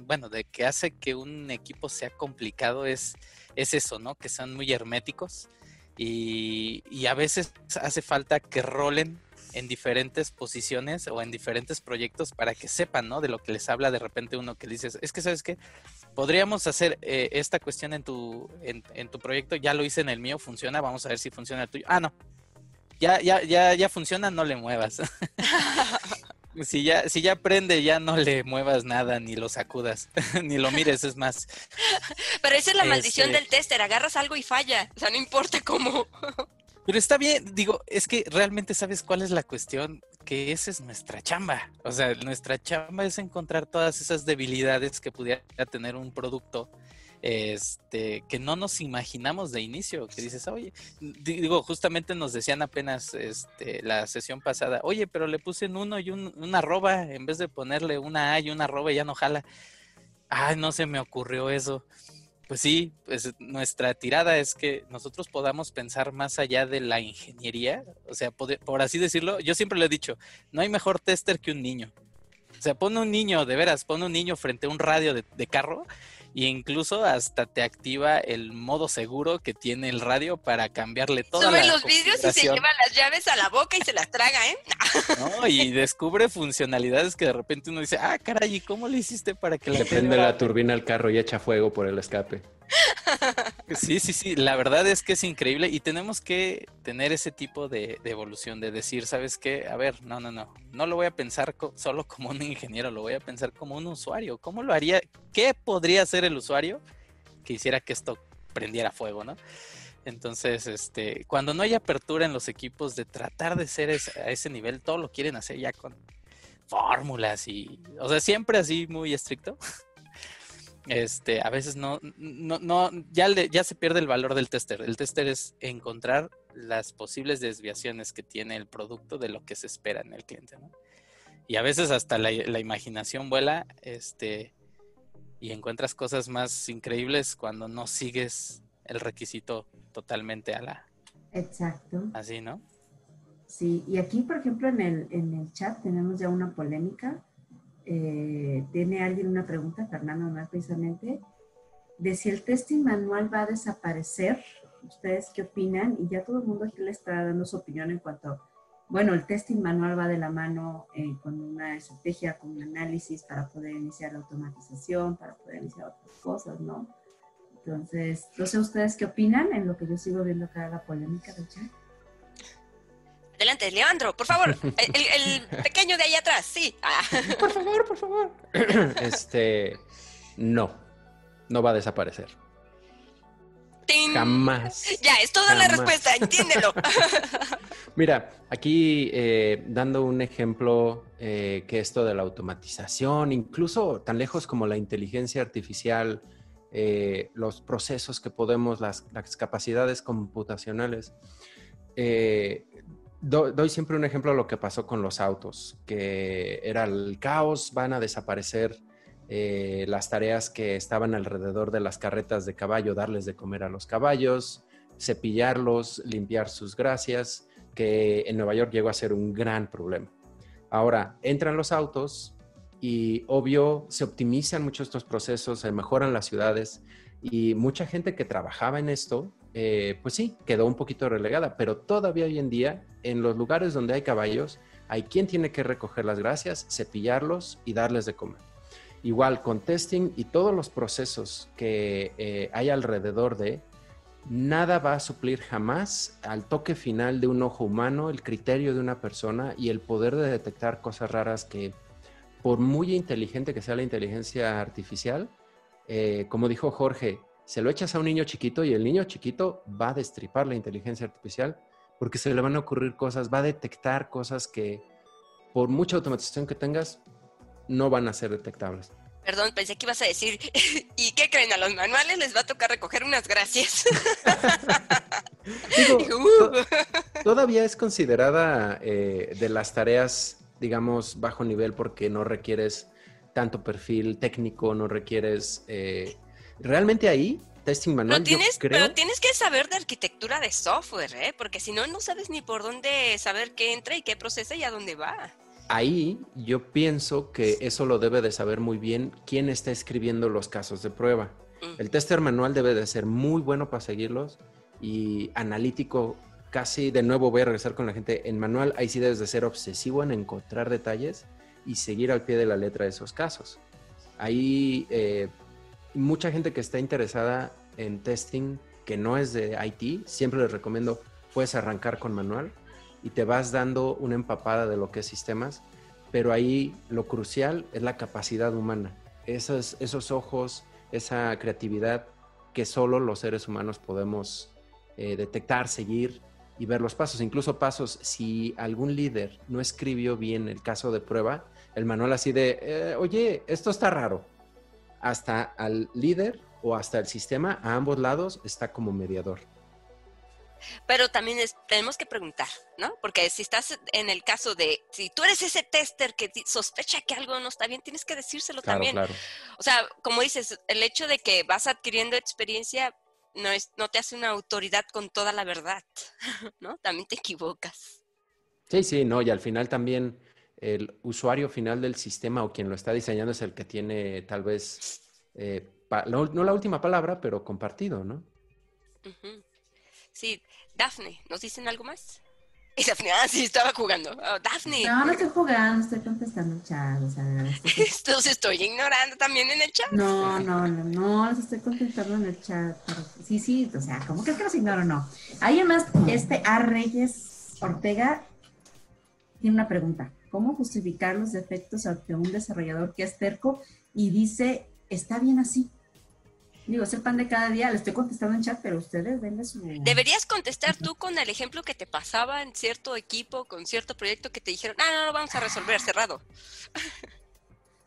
bueno, de que hace que un equipo sea complicado es, es eso, ¿no? Que son muy herméticos y, a veces hace falta que rolen en diferentes posiciones o en diferentes proyectos para que sepan, ¿no? De lo que les habla de repente uno que dices, es que, ¿sabes qué? Podríamos hacer eh, esta cuestión en tu, en, en, tu proyecto, ya lo hice en el mío, funciona, vamos a ver si funciona el tuyo. Ah, no, ya, ya, ya, ya funciona, no le muevas. si ya, si ya prende, ya no le muevas nada, ni lo sacudas, ni lo mires, es más. Pero esa es la maldición este del tester, agarras algo y falla, o sea, no importa cómo. Pero está bien, digo, es que realmente sabes cuál es la cuestión, que esa es nuestra chamba. O sea, nuestra chamba es encontrar todas esas debilidades que pudiera tener un producto este, que no nos imaginamos de inicio, que dices, oye, digo, justamente nos decían apenas este, la sesión pasada, oye, pero le puse un uno y un, arroba, en vez de ponerle una A y una arroba, ya no jala. Ay, no se me ocurrió eso. Pues sí, pues nuestra tirada es que nosotros podamos pensar más allá de la ingeniería, o sea, por, así decirlo, yo siempre le he dicho, no hay mejor tester que un niño. O sea, pone un niño, de veras, pone un niño frente a un radio de carro y incluso hasta te activa el modo seguro que tiene el radio para cambiarle todo. Sube los vidrios y se lleva las llaves a la boca y se las traga, ¿eh? No, y descubre funcionalidades que de repente uno dice, ah, caray, ¿y cómo le hiciste para que le prende la turbina al carro y echa fuego por el escape? Sí, sí, sí, la verdad es que es increíble y tenemos que tener ese tipo de, evolución, de decir, ¿sabes qué? A ver, no, no, no, no lo voy a pensar solo como un ingeniero, lo voy a pensar como un usuario. ¿Cómo lo haría? ¿Qué podría hacer el usuario que hiciera que esto prendiera fuego, no? Entonces, este, cuando no hay apertura en los equipos de tratar de ser a ese nivel, todo lo quieren hacer ya con fórmulas y, o sea, siempre así muy estricto este, a veces no, no, no, ya, le, ya se pierde el valor del tester. El tester es encontrar las posibles desviaciones que tiene el producto de lo que se espera en el cliente, ¿no? Y a veces hasta la, imaginación vuela, este, y encuentras cosas más increíbles cuando no sigues el requisito totalmente a la... Exacto. Así, ¿no? Sí, y aquí, por ejemplo, en el, en el chat tenemos ya una polémica eh, ¿Tiene alguien una pregunta, Fernando, más precisamente? De si el testing manual va a desaparecer, ¿ustedes qué opinan? Y ya todo el mundo aquí le está dando su opinión en cuanto, bueno, el testing manual va de la mano eh, con una estrategia, con un análisis para poder iniciar la automatización, para poder iniciar otras cosas, ¿no? Entonces, no sé ustedes qué opinan en lo que yo sigo viendo acá la polémica del chat. Adelante, Leandro, por favor. El, pequeño de ahí atrás, sí. Ah. Por favor, por favor. Este, no, no va a desaparecer. Jamás. Ya, es toda la respuesta, entiéndelo. Mira, aquí eh, dando un ejemplo eh, que esto de la automatización, incluso tan lejos como la inteligencia artificial, eh, los procesos que podemos, las, capacidades computacionales. Doy siempre un ejemplo de lo que pasó con los autos, que era el caos, van a desaparecer eh, las tareas que estaban alrededor de las carretas de caballo, darles de comer a los caballos, cepillarlos, limpiar sus gracias, que en Nueva York llegó a ser un gran problema. Ahora, entran los autos y obvio se optimizan mucho estos procesos, se mejoran las ciudades y mucha gente que trabajaba en esto, eh, pues sí, quedó un poquito relegada, pero todavía hoy en día en los lugares donde hay caballos, hay quien tiene que recoger las gracias, cepillarlos y darles de comer. Igual con testing y todos los procesos que eh, hay alrededor de, nada va a suplir jamás al toque final de un ojo humano, el criterio de una persona y el poder de detectar cosas raras que por muy inteligente que sea la inteligencia artificial, eh, como dijo Jorge, se lo echas a un niño chiquito y el niño chiquito va a destripar la inteligencia artificial porque se le van a ocurrir cosas, va a detectar cosas que por mucha automatización que tengas, no van a ser detectables. Perdón, pensé que ibas a decir, ¿y qué creen? A los manuales les va a tocar recoger unas gracias. Uh". todavía es considerada eh, de las tareas digamos, bajo nivel porque no requieres tanto perfil técnico, no requieres... Eh, realmente ahí, testing manual, pero tienes, Pero tienes que saber de arquitectura de software, ¿eh? Porque si no, no sabes ni por dónde saber qué entra y qué procesa y a dónde va. Ahí yo pienso que eso lo debe de saber muy bien quién está escribiendo los casos de prueba. Mm. El tester manual debe de ser muy bueno para seguirlos y analítico casi de nuevo voy a regresar con la gente en manual, ahí sí debes de ser obsesivo en encontrar detalles y seguir al pie de la letra de esos casos. Ahí eh, mucha gente que está interesada en testing que no es de IT, siempre les recomiendo, puedes arrancar con manual y te vas dando una empapada de lo que es sistemas, pero ahí lo crucial es la capacidad humana, esos, esos ojos, esa creatividad que solo los seres humanos podemos eh, detectar, seguir y ver los pasos. Incluso pasos, si algún líder no escribió bien el caso de prueba, el manual así de, eh, oye, esto está raro. Hasta al líder o hasta el sistema, a ambos lados, está como mediador. Pero también tenemos que preguntar, ¿no? Porque si estás en el caso de, si tú eres ese tester que sospecha que algo no está bien, tienes que decírselo también. Claro. O sea, como dices, el hecho de que vas adquiriendo experiencia no, es, no te hace una autoridad con toda la verdad, ¿no? También te equivocas. Sí, sí, no, y al final también el usuario final del sistema o quien lo está diseñando es el que tiene tal vez, eh, no, la última palabra, pero compartido, ¿no? Sí, Dafne, ¿nos dicen algo más? Y Daphne, ah, sí, estaba jugando. Oh, Daphne. No, no estoy jugando, estoy contestando el chat. O sea, estoy... estoy ignorando también en el chat. No, no, no, no, los estoy contestando en el chat. sí, sí, o sea, ¿cómo que los ignoro? No. Hay además, este A. Reyes Ortega tiene una pregunta. ¿Cómo justificar los defectos ante un desarrollador que es terco y dice, está bien así? Digo, es el pan de cada día, le estoy contestando en chat, pero ustedes denle su... Deberías contestar tú con el ejemplo que te pasaba en cierto equipo, con cierto proyecto que te dijeron, ah, no, no, vamos a resolver, cerrado.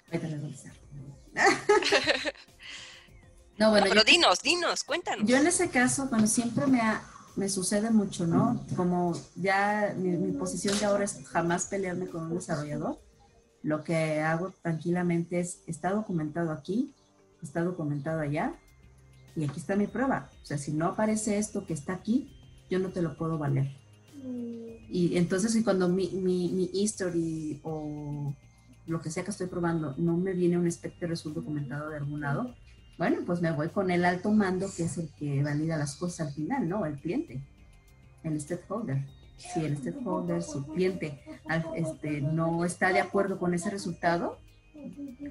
no, bueno, pero dinos, dinos, cuéntanos. Yo en ese caso, bueno, siempre me, me sucede mucho, ¿no? Como ya mi, mi posición de ahora es jamás pelearme con un desarrollador. Lo que hago tranquilamente es, está documentado aquí, está documentado allá, y aquí está mi prueba. O sea, si no aparece esto que está aquí, yo no te lo puedo valer. Mm. Y entonces, y cuando mi, mi, mi history o lo que sea que estoy probando no me viene un espectro resultado documentado de algún lado, bueno, pues me voy con el alto mando, que es el que valida las cosas al final, ¿no? El cliente, el stakeholder. Si el stakeholder, el cliente este, no está de acuerdo con ese resultado,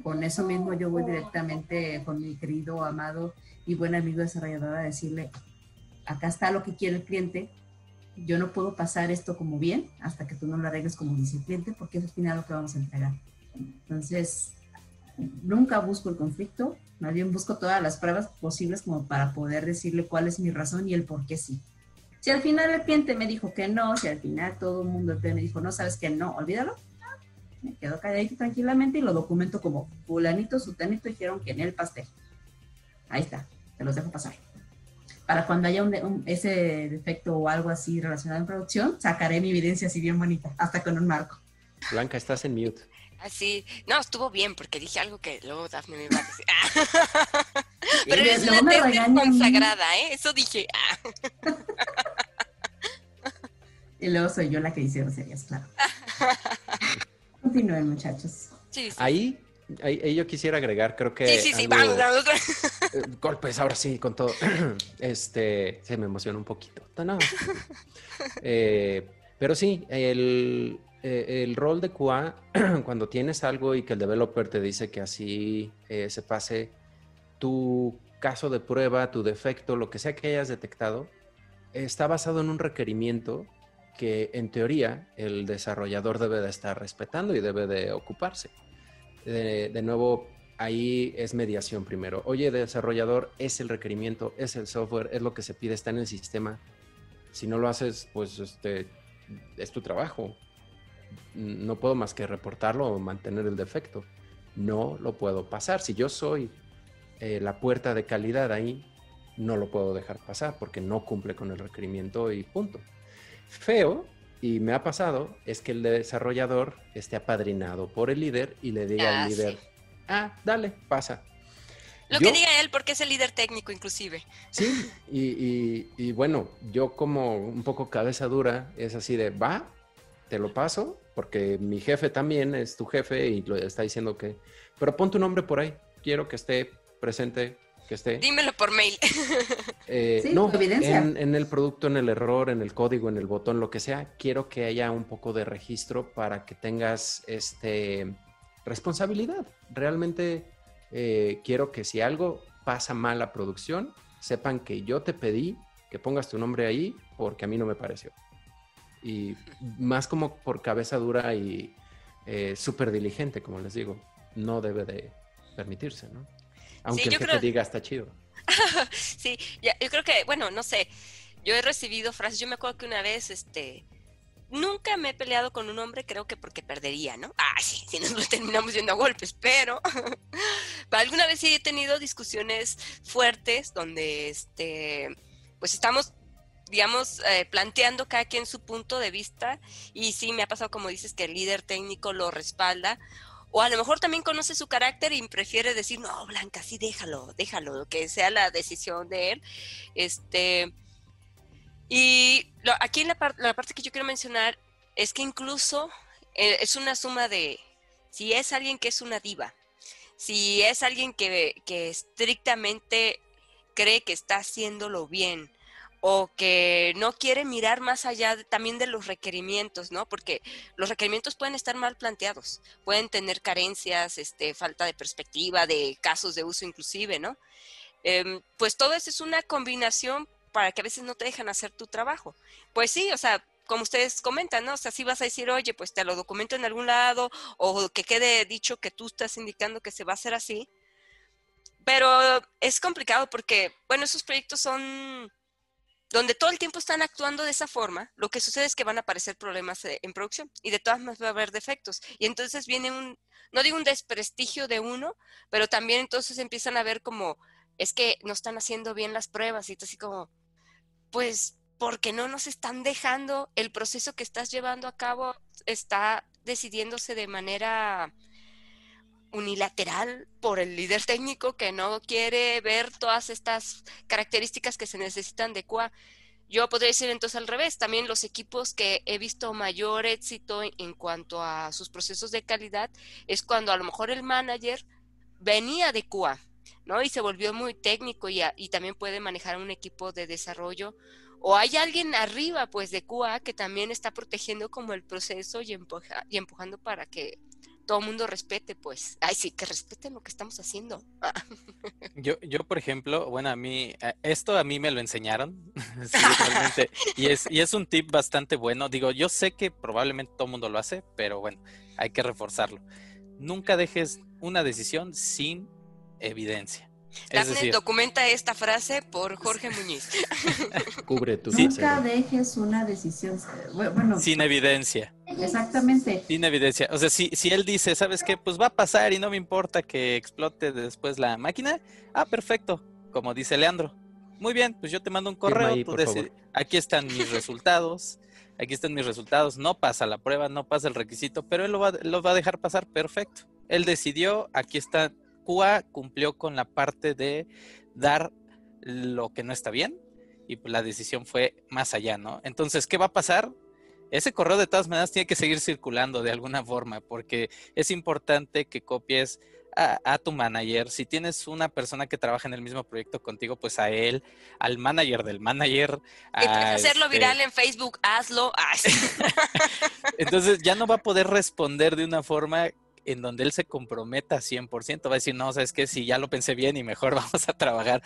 con eso mismo yo voy directamente con mi querido, amado y buen amigo desarrollador a decirle, acá está lo que quiere el cliente, yo no puedo pasar esto como bien hasta que tú no lo arregles como dice el cliente, porque es al final lo que vamos a entregar. Entonces, nunca busco el conflicto, más bien busco todas las pruebas posibles como para poder decirle cuál es mi razón y el por qué sí. Si al final el cliente me dijo que no, si al final todo el mundo me dijo, no, sabes que no, olvídalo, me quedo calladito tranquilamente y lo documento como fulanito, sutanito dijeron que en el pastel. Ahí está, te los dejo pasar. Para cuando haya un, ese defecto o algo así relacionado en producción, sacaré mi evidencia así bien bonita, hasta con un marco. Blanca, estás en mute. Así, no, estuvo bien porque dije algo que luego Daphne me iba a decir. Pero eres una tester consagrada, ¿eh? Eso dije. y luego soy yo la que dice groserías, claro. Continúen, muchachos. Ahí, ahí, yo quisiera agregar, creo que. Sí, sí, sí, vamos, vamos. Eh, golpes, ahora sí, con todo. este, se me emociona un poquito. No, eh, pero sí, el, eh, el rol de QA, cuando tienes algo y que el developer te dice que así se pase, tu caso de prueba, tu defecto, lo que sea que hayas detectado, está basado en un requerimiento que en teoría el desarrollador debe de estar respetando y debe de ocuparse. De, nuevo, ahí es mediación primero. Oye, desarrollador, es el requerimiento, es el software, es lo que se pide, está en el sistema. Si no lo haces, pues este, es tu trabajo. No puedo más que reportarlo o mantener el defecto. No lo puedo pasar. Si yo soy eh, la puerta de calidad ahí, no lo puedo dejar pasar porque no cumple con el requerimiento y punto. Feo, y me ha pasado, es que el desarrollador esté apadrinado por el líder y le diga al ah, líder, ah, dale, pasa. Lo que diga él, porque es el líder técnico inclusive. Sí, y, bueno, yo como un poco cabeza dura, es así de, va, te lo paso, porque mi jefe también es tu jefe y lo está diciendo que, pero pon tu nombre por ahí, quiero que esté presente que esté. Dímelo por mail. Eh, no, En, el producto, en el error, en el código, en el botón, lo que sea, quiero que haya un poco de registro para que tengas este responsabilidad. Realmente eh, quiero que si algo pasa mal la producción, sepan que yo te pedí que pongas tu nombre ahí porque a mí no me pareció. Y más como por cabeza dura y eh, súper diligente, como les digo, no debe de permitirse, ¿no? Aunque el jefe diga está chido. sí, yo creo que, bueno, no sé, yo he recibido frases, yo me acuerdo que una vez, este, nunca me he peleado con un hombre, creo que porque perdería, ¿no? Ah, sí, si nos lo terminamos yendo a golpes, pero, alguna vez sí he tenido discusiones fuertes donde, este, pues estamos digamos, eh, planteando cada quien su punto de vista y sí me ha pasado como dices que el líder técnico lo respalda o a lo mejor también conoce su carácter y prefiere decir, no, Blanca, sí, déjalo, déjalo, que sea la decisión de él. Este, y aquí la, la parte que yo quiero mencionar es que incluso eh, es una suma de, si es alguien que es una diva, si es alguien que, que estrictamente cree que está haciéndolo bien, o que no quiere mirar más allá también de los requerimientos, ¿no? Porque los requerimientos pueden estar mal planteados, pueden tener carencias, este, falta de perspectiva, de casos de uso inclusive, ¿no? Em, pues todo eso es una combinación para que a veces no te dejan hacer tu trabajo. Pues sí, o sea, como ustedes comentan, ¿no? O sea, si vas a decir, oye, pues te lo documento en algún lado, o que quede dicho que tú estás indicando que se va a hacer así. Pero es complicado porque, bueno, esos proyectos son donde todo el tiempo están actuando de esa forma, lo que sucede es que van a aparecer problemas eh, en producción y de todas maneras va a haber defectos. Y entonces viene un, no digo un desprestigio de uno, pero también entonces empiezan a ver como, es que no están haciendo bien las pruebas y así como, pues, porque no nos están dejando, el proceso que estás llevando a cabo está decidiéndose de manera unilateral por el líder técnico que no quiere ver todas estas características que se necesitan de QA. Yo podría decir entonces al revés, también los equipos que he visto mayor éxito en cuanto a sus procesos de calidad es cuando a lo mejor el manager venía de QA, ¿no? Y se volvió muy técnico y, y también puede manejar un equipo de desarrollo. O hay alguien arriba, pues, de QA que también está protegiendo como el proceso y empujando para que todo el mundo respete, pues. Ay, sí, que respeten lo que estamos haciendo. yo, yo, por ejemplo, bueno, a mí, eh, esto a mí me lo enseñaron. y, es, y es un tip bastante bueno. Digo, yo sé que probablemente todo el mundo lo hace, pero bueno, hay que reforzarlo. Nunca dejes una decisión sin evidencia. Dafne documenta esta frase por Jorge Muñiz. Cubre tu Nunca dejes una decisión bueno, sin evidencia. Exactamente. Sin evidencia. O sea, si, si él dice, ¿sabes qué? Pues va a pasar y no me importa que explote después la máquina. Ah, perfecto. como dice Leandro. Muy bien, pues yo te mando un correo, aquí están mis resultados, aquí están mis resultados, no pasa la prueba, no pasa el requisito, pero él lo va, lo va a dejar pasar perfecto. Él decidió, aquí está, QA cumplió con la parte de dar lo que no está bien y pues la decisión fue más allá, ¿no? Entonces, ¿qué va a pasar? Ese correo de todas maneras tiene que seguir circulando de alguna forma porque es importante que copies a, tu manager. Si tienes una persona que trabaja en el mismo proyecto contigo, pues a él, al manager del manager. Y hacerlo este viral en Facebook, hazlo. Entonces ya no va a poder responder de una forma en donde él se comprometa 100%. Va a decir, no, sabes que si ya lo pensé bien y mejor vamos a trabajar.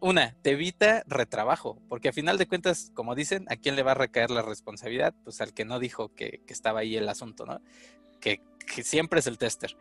Una, te evita retrabajo, porque a final de cuentas, como dicen, ¿a quién le va a recaer la responsabilidad? Pues al que no dijo que, estaba ahí el asunto, ¿no? Que, que siempre es el tester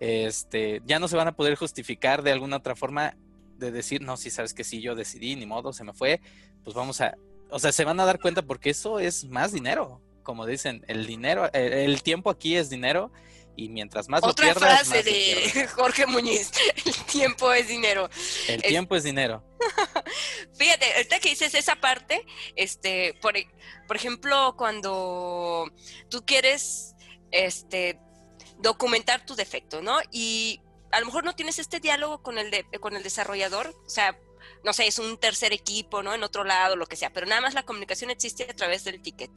este, ya no se van a poder justificar de alguna otra forma de decir, no, si sabes que sí, yo decidí, ni modo, se me fue, pues vamos a, o sea, se van a dar cuenta porque eso es más dinero, como dicen, el dinero, el, tiempo aquí es dinero y mientras más Otra lo pierdas, frase de Jorge Muñiz, el tiempo es dinero. El tiempo es dinero. Fíjate, ahorita que dices esa parte, este, por, e, por ejemplo, cuando tú quieres este, documentar tu defecto, ¿no? Y a lo mejor no tienes este diálogo con el, de, con el desarrollador, o sea, no sé, es un tercer equipo, ¿no? En otro lado, lo que sea, pero nada más la comunicación existe a través del ticket.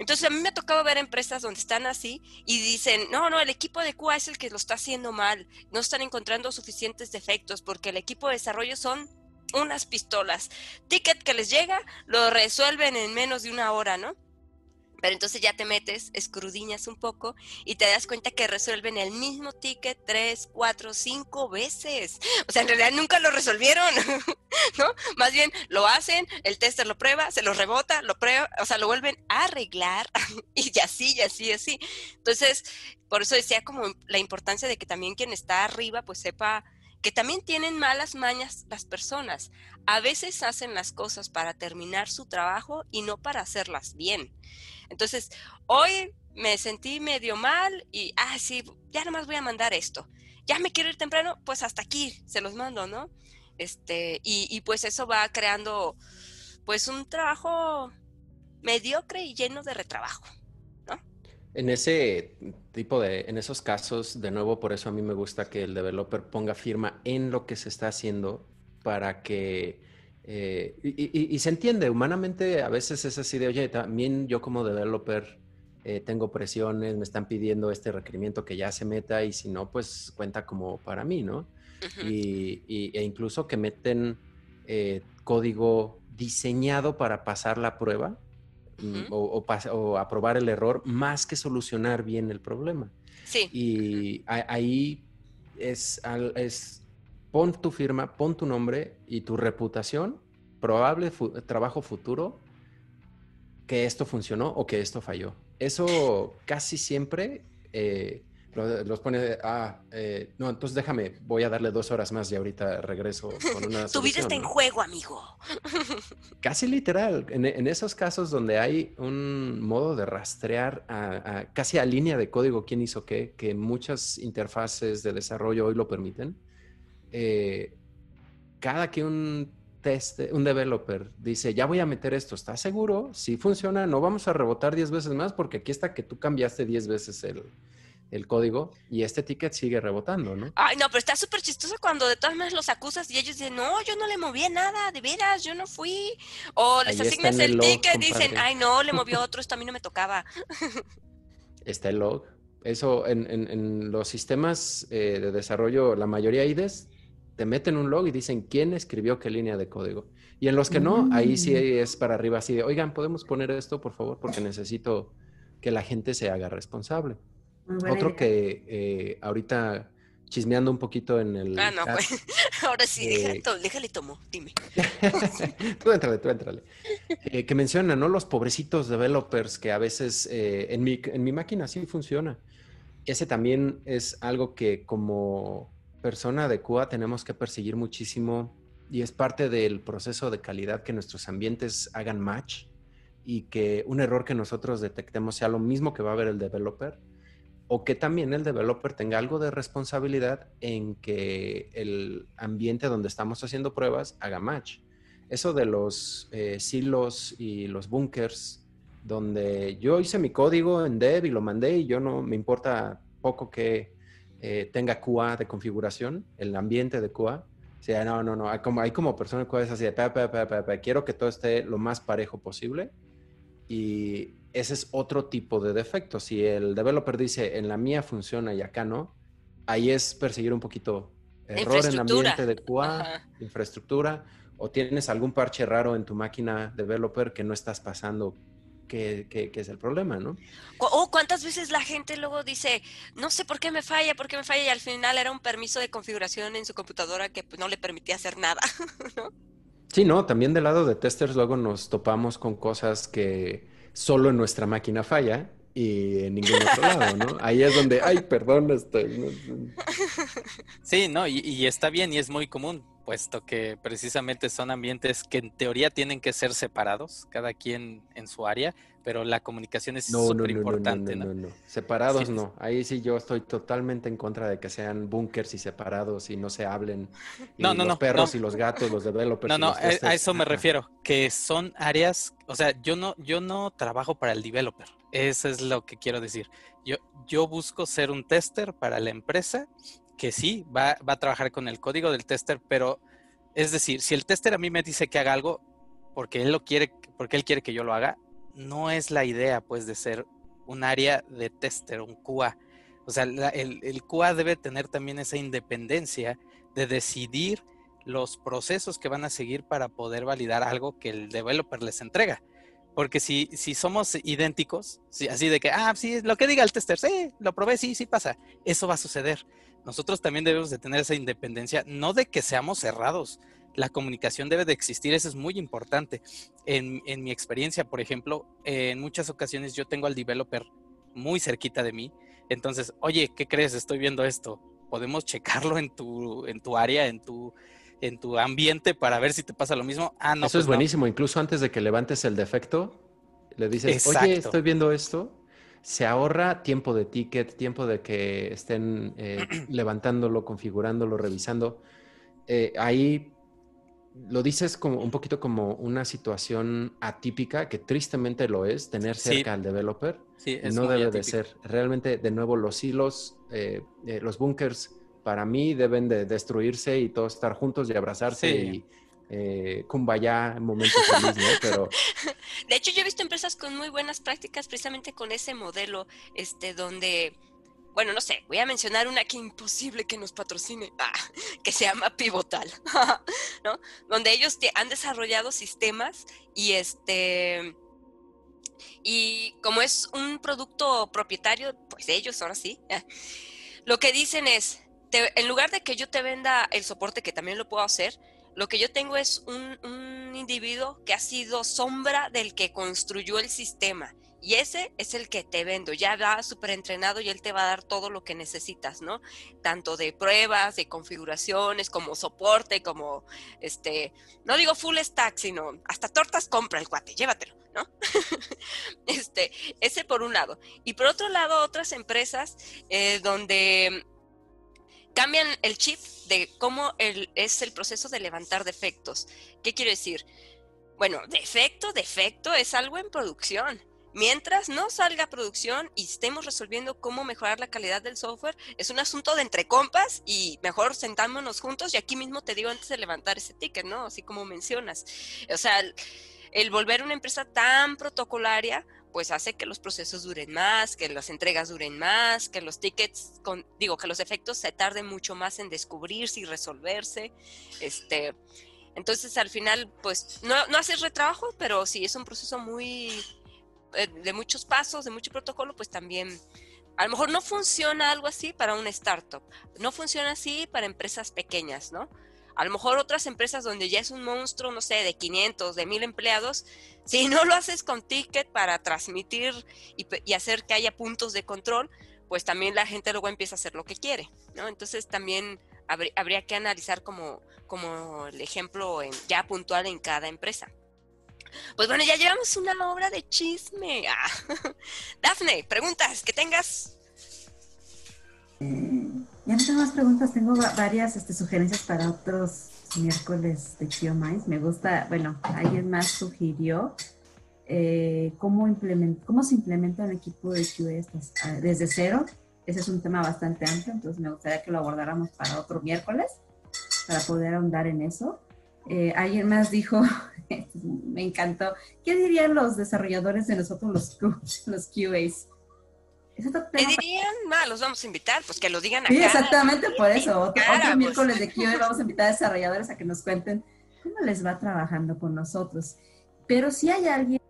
Entonces a mí me ha tocado ver empresas donde están así y dicen, no, no, el equipo de QA es el que lo está haciendo mal, no están encontrando suficientes defectos porque el equipo de desarrollo son unas pistolas. Ticket que les llega, lo resuelven en menos de una hora, ¿no? Pero entonces ya te metes, escrudiñas un poco y te das cuenta que resuelven el mismo ticket tres, cuatro, cinco veces. O sea, en realidad nunca lo resolvieron, ¿no? Más bien lo hacen, el tester lo prueba, se lo rebota, lo prueba, o sea, lo vuelven a arreglar y así, y así, y así. Entonces, por eso decía como la importancia de que también quien está arriba pues sepa que también tienen malas mañas las personas. A veces hacen las cosas para terminar su trabajo y no para hacerlas bien. Entonces, hoy me sentí medio mal y, ah, sí, ya nomás voy a mandar esto. Ya me quiero ir temprano, pues hasta aquí se los mando, ¿no? Este, y, y pues eso va creando, pues, un trabajo mediocre y lleno de retrabajo. En ese tipo de, en esos casos, de nuevo, por eso a mí me gusta que el developer ponga firma en lo que se está haciendo para que eh, y, se entiende, humanamente a veces es así de, oye, también yo como developer eh, tengo presiones, me están pidiendo este requerimiento que ya se meta y si no, pues cuenta como para mí, ¿no? y, e incluso que meten eh, código diseñado para pasar la prueba mm, o, aprobar el error más que solucionar bien el problema. Sí. Y ahí es, es pon tu firma, pon tu nombre y tu reputación, probable trabajo futuro, que esto funcionó o que esto falló. Eso casi siempre eh, los pone, ah, eh, no, entonces déjame, voy a darle dos horas más y ahorita regreso con una... tu vida está en juego, amigo. Casi literal, en, esos casos donde hay un modo de rastrear casi a línea de código quién hizo qué, que muchas interfaces de desarrollo hoy lo permiten, eh, cada que un test, un developer dice, ya voy a meter esto, ¿estás seguro? Si funciona, no vamos a rebotar 10 veces más porque aquí está que tú cambiaste 10 veces el, código y este ticket sigue rebotando, ¿no? Ay, no, pero está súper chistoso cuando de todas maneras los acusas y ellos dicen, no, yo no le moví nada, de veras, yo no fui. O les asignas el, ticket y dicen, ay, no, le movió otro, esto a mí no me tocaba. Está el log. Eso en, los sistemas eh, de desarrollo, la mayoría IDES te meten un log y dicen quién escribió qué línea de código. Y en los que no, ahí sí mm. es para arriba así de, oigan, ¿podemos poner esto, por favor? Porque necesito que la gente se haga responsable. Otro que eh, ahorita chismeando un poquito en el... Ah, no, pues ahora sí, eh, déjale, tomo, dime. tú entrale, tú entrale. Eh, que menciona, ¿no? Los pobrecitos developers que a veces en, mi, en mi máquina sí funciona. Ese también es algo que como persona de Cuba tenemos que perseguir muchísimo y es parte del proceso de calidad que nuestros ambientes hagan match y que un error que nosotros detectemos sea lo mismo que va a ver el developer o que también el developer tenga algo de responsabilidad en que el ambiente donde estamos haciendo pruebas haga match. Eso de los eh, silos y los bunkers, donde yo hice mi código en dev y lo mandé y yo no me importa poco que eh, tenga QA de configuración, el ambiente de QA. O sea, no, no, no, hay como, hay como personas que así de, quiero que todo esté lo más parejo posible. Y ese es otro tipo de defecto. Si el developer dice, en la mía funciona y acá no, ahí es perseguir un poquito error en ambiente de QA, infraestructura, o tienes algún parche raro en tu máquina developer que no estás pasando que, es el problema, ¿no? O cuántas veces la gente luego dice, no sé por qué me falla, por qué me falla, y al final era un permiso de configuración en su computadora que pues, no le permitía hacer nada, ¿no? Sí, no, también del lado de testers luego nos topamos con cosas que solo en nuestra máquina falla y en ningún otro lado, ¿no? Ahí es donde, ay, perdón, estoy. Sí, no, y, está bien y es muy común, puesto que precisamente son ambientes que en teoría tienen que ser separados, cada quien en su área, pero la comunicación es súper importante, no, no, no, Separados no. Ahí sí yo estoy totalmente en contra de que sean bunkers y separados y no se hablen. Y no, no, los perros y los gatos, los developers. No, no, a eso me refiero, que son áreas, o sea, yo no, yo no trabajo para el developer. Eso es lo que quiero decir. Yo, yo busco ser un tester para la empresa que sí va, va a trabajar con el código del tester, pero es decir, si el tester a mí me dice que haga algo porque él lo quiere, porque él quiere que yo lo haga, no es la idea, pues, de ser un área de tester, un QA. O sea, el, el QA debe tener también esa independencia de decidir los procesos que van a seguir para poder validar algo que el developer les entrega. Porque si, si somos idénticos, así de que, ah, sí, lo que diga el tester, sí, lo probé, sí, sí pasa, eso va a suceder. Nosotros también debemos de tener esa independencia, no de que seamos cerrados, la comunicación debe de existir, eso es muy importante. En, mi experiencia, por ejemplo, en muchas ocasiones yo tengo al developer muy cerquita de mí, entonces, oye, ¿qué crees? Estoy viendo esto. ¿Podemos checarlo en tu, en tu área, en tu, en tu ambiente para ver si te pasa lo mismo? Ah, no. Eso es pues buenísimo. Incluso antes de que levantes el defecto, le dices, oye, estoy viendo esto. Se ahorra tiempo de ticket, tiempo de que estén eh, levantándolo, configurándolo, revisando. Eh, ahí lo dices como un poquito como una situación atípica, que tristemente lo es, tener cerca al developer. Sí, no debe de ser. Realmente, de nuevo, los hilos, eh, los bunkers, para mí deben de destruirse y todos estar juntos y abrazarse y eh, kumbaya en momentos. Pero... De hecho, yo he visto empresas con muy buenas prácticas precisamente con ese modelo, este, donde bueno, no sé, voy a mencionar una que imposible que nos patrocine, ah, que se llama Pivotal, ¿no? Donde ellos han desarrollado sistemas y este y como es un producto propietario, pues ellos ahora sí, lo que dicen es, en lugar de que yo te venda el soporte, que también lo puedo hacer, lo que yo tengo es un, individuo que ha sido sombra del que construyó el sistema y ese es el que te vendo, ya va súper entrenado y él te va a dar todo lo que necesitas, ¿no? Tanto de pruebas, de configuraciones, como soporte, como, este, no digo full stack, sino hasta tortas compra el cuate, llévatelo, ¿no? este, ese por un lado. Y por otro lado, otras empresas eh, donde cambian el chip de cómo el, es el proceso de levantar defectos. ¿Qué quiero decir? Bueno, defecto, defecto es algo en producción Mientras no salga a producción y estemos resolviendo cómo mejorar la calidad del software, es un asunto de entre compas y mejor sentámonos juntos y aquí mismo te digo antes de levantar ese ticket, ¿no? Así como mencionas. O sea, el, volver una empresa tan protocolaria, pues hace que los procesos duren más, que las entregas duren más, que los tickets, con, digo, que los efectos se tarden mucho más en descubrirse y resolverse. Este, entonces, al final, pues, no, no haces retrabajo, pero sí es un proceso muy eh, de muchos pasos, de mucho protocolo, pues también a lo mejor no funciona algo así para una startup, no funciona así para empresas pequeñas, ¿no? A lo mejor otras empresas donde ya es un monstruo, no sé, de 500, de 1000 empleados, si no lo haces con ticket para transmitir y, hacer que haya puntos de control, pues también la gente luego empieza a hacer lo que quiere, ¿no? Entonces también habría, que analizar como, como el ejemplo ya puntual en cada empresa. Pues bueno, ya llevamos una obra de chisme. Ah. Dafne, preguntas que tengas. Ya no tengo más preguntas, tengo varias este, sugerencias para otros miércoles de QMIs. Me gusta, bueno, alguien más sugirió eh, cómo, cómo se implementa un equipo de QA desde cero. Ese es un tema bastante amplio, entonces me gustaría que lo abordáramos para otro miércoles, para poder ahondar en eso. Eh, alguien más dijo, me encantó, ¿qué dirían los desarrolladores de nosotros los, los QAs? ¿Qué dirían? los vamos a invitar, pues que lo digan acá. Sí, exactamente por eso. Otro, pues. miércoles de QA vamos a invitar a desarrolladores a que nos cuenten cómo les va trabajando con nosotros. Pero si hay alguien,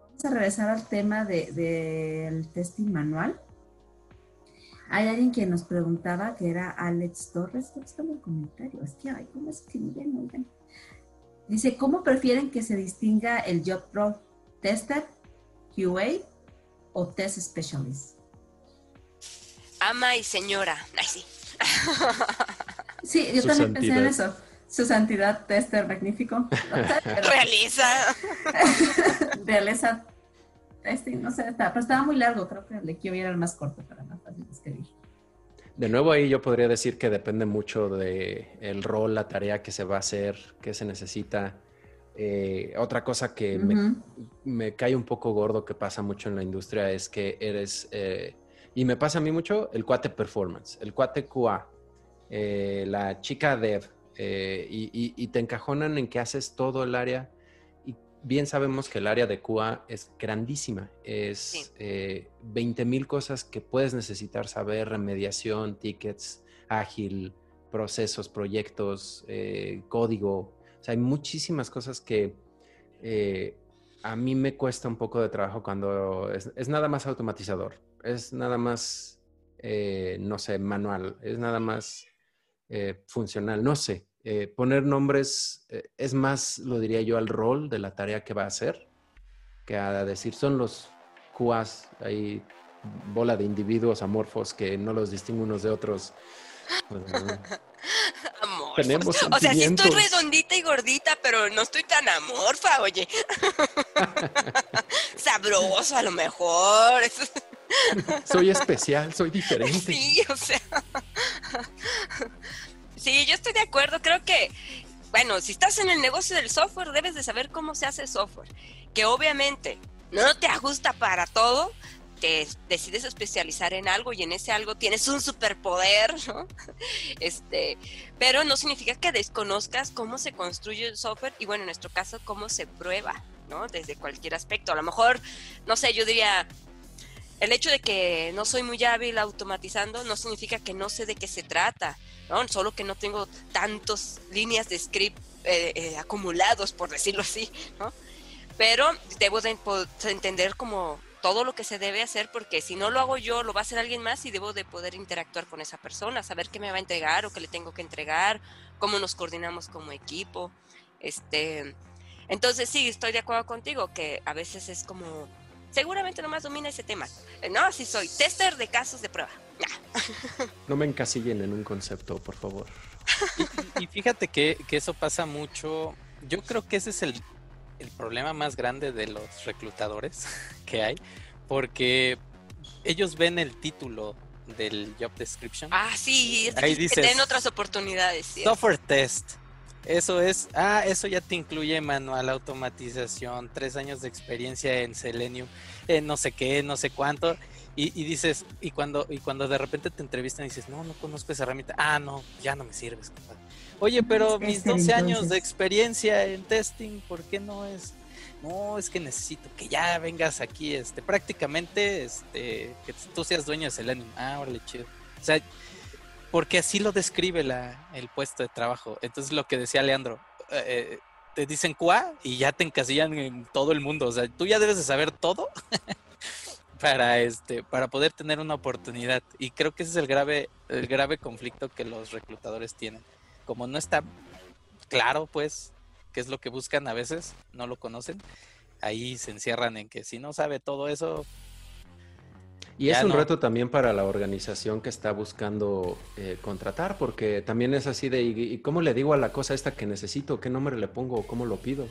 vamos a regresar al tema del de, testing manual. Hay alguien que nos preguntaba, que era Alex Torres, que está en el comentario, es que, ay, ¿cómo escriben? Oigan. Dice, ¿cómo prefieren que se distinga el Job Pro Tester, QA o Test Specialist? Ama y señora. Ay, sí. Sí, yo también pensé en eso. Su santidad tester magnífico. Realiza. Realiza testing, no sé, está, pero estaba muy largo. Creo que el de Kio era el más corto para más fácil escribir. De nuevo ahí yo podría decir que depende mucho de el rol, la tarea que se va a hacer, qué se necesita. Eh, otra cosa que me, me, cae un poco gordo que pasa mucho en la industria es que eres eh, y me pasa a mí mucho el cuate performance, el cuate QA, eh, la chica dev, eh, y, te encajonan en que haces todo el área. Y bien sabemos que el área de QA es grandísima, es 20 eh, mil cosas que puedes necesitar saber, remediación, tickets, ágil, procesos, proyectos, código. O sea, hay muchísimas cosas que a mí me cuesta un poco de trabajo cuando es nada más automatizador es nada más, eh, no sé, manual, es nada más eh, funcional, no sé. Eh, poner nombres es más, lo diría yo, al rol de la tarea que va a hacer, que a decir, son los QAs, hay bola de individuos amorfos que no los distingo unos de otros. Tenemos o sea, sí estoy redondita y gordita, pero no estoy tan amorfa, oye. Sabroso a lo mejor. Soy especial, soy diferente. Sí, o sea. Sí, yo estoy de acuerdo. Creo que, bueno, si estás en el negocio del software, debes de saber cómo se hace software. Que obviamente no te ajusta para todo, te decides especializar en algo y en ese algo tienes un superpoder, ¿no? Este, pero no significa que desconozcas cómo se construye el software y bueno, en nuestro caso, cómo se prueba, ¿no? Desde cualquier aspecto. A lo mejor, no sé, yo diría, el hecho de que no soy muy hábil automatizando no significa que no sé de qué se trata, ¿no? Solo que no tengo tantas líneas de script eh, eh, acumulados, por decirlo así, ¿no? Pero debo de, entender como todo lo que se debe hacer porque si no lo hago yo, lo va a hacer alguien más y debo de poder interactuar con esa persona, saber qué me va a entregar o qué le tengo que entregar, cómo nos coordinamos como equipo. Este, entonces sí, estoy de acuerdo contigo que a veces es como seguramente nomás domina ese tema. No, sí soy tester de casos de prueba. No me encasillen en un concepto, por favor. Y, fíjate que, eso pasa mucho. Yo creo que ese es el, problema más grande de los reclutadores que hay, porque ellos ven el título del job description. Ah, sí, ahí dice tienen otras oportunidades. Software test. Eso es, ah, eso ya te incluye manual, automatización, tres años de experiencia en Selenium, en no sé qué, no sé cuánto. Y, dices, y cuando, y cuando de repente te entrevistan y dices, no, no conozco esa herramienta, ah, no, ya no me sirves, Oye, pero mis 12 años de experiencia en testing, ¿por qué no es? No, es que necesito que ya vengas aquí, este, prácticamente, este, que tú seas dueño de Selenium. Ah, órale, chido. O sea, porque así lo describe la, el puesto de trabajo. Entonces lo que decía Leandro, eh, eh, te dicen QA y ya te encasillan en todo el mundo. O sea, tú ya debes de saber todo para este, para poder tener una oportunidad. Y creo que ese es el grave, el grave conflicto que los reclutadores tienen. Como no está claro, pues, qué es lo que buscan a veces, no lo conocen, ahí se encierran en que si no sabe todo eso, y es un reto también para la organización que está buscando eh, contratar, porque también es así de, ¿y, cómo le digo a la cosa esta que necesito? ¿Qué nombre le pongo? ¿Cómo lo pido?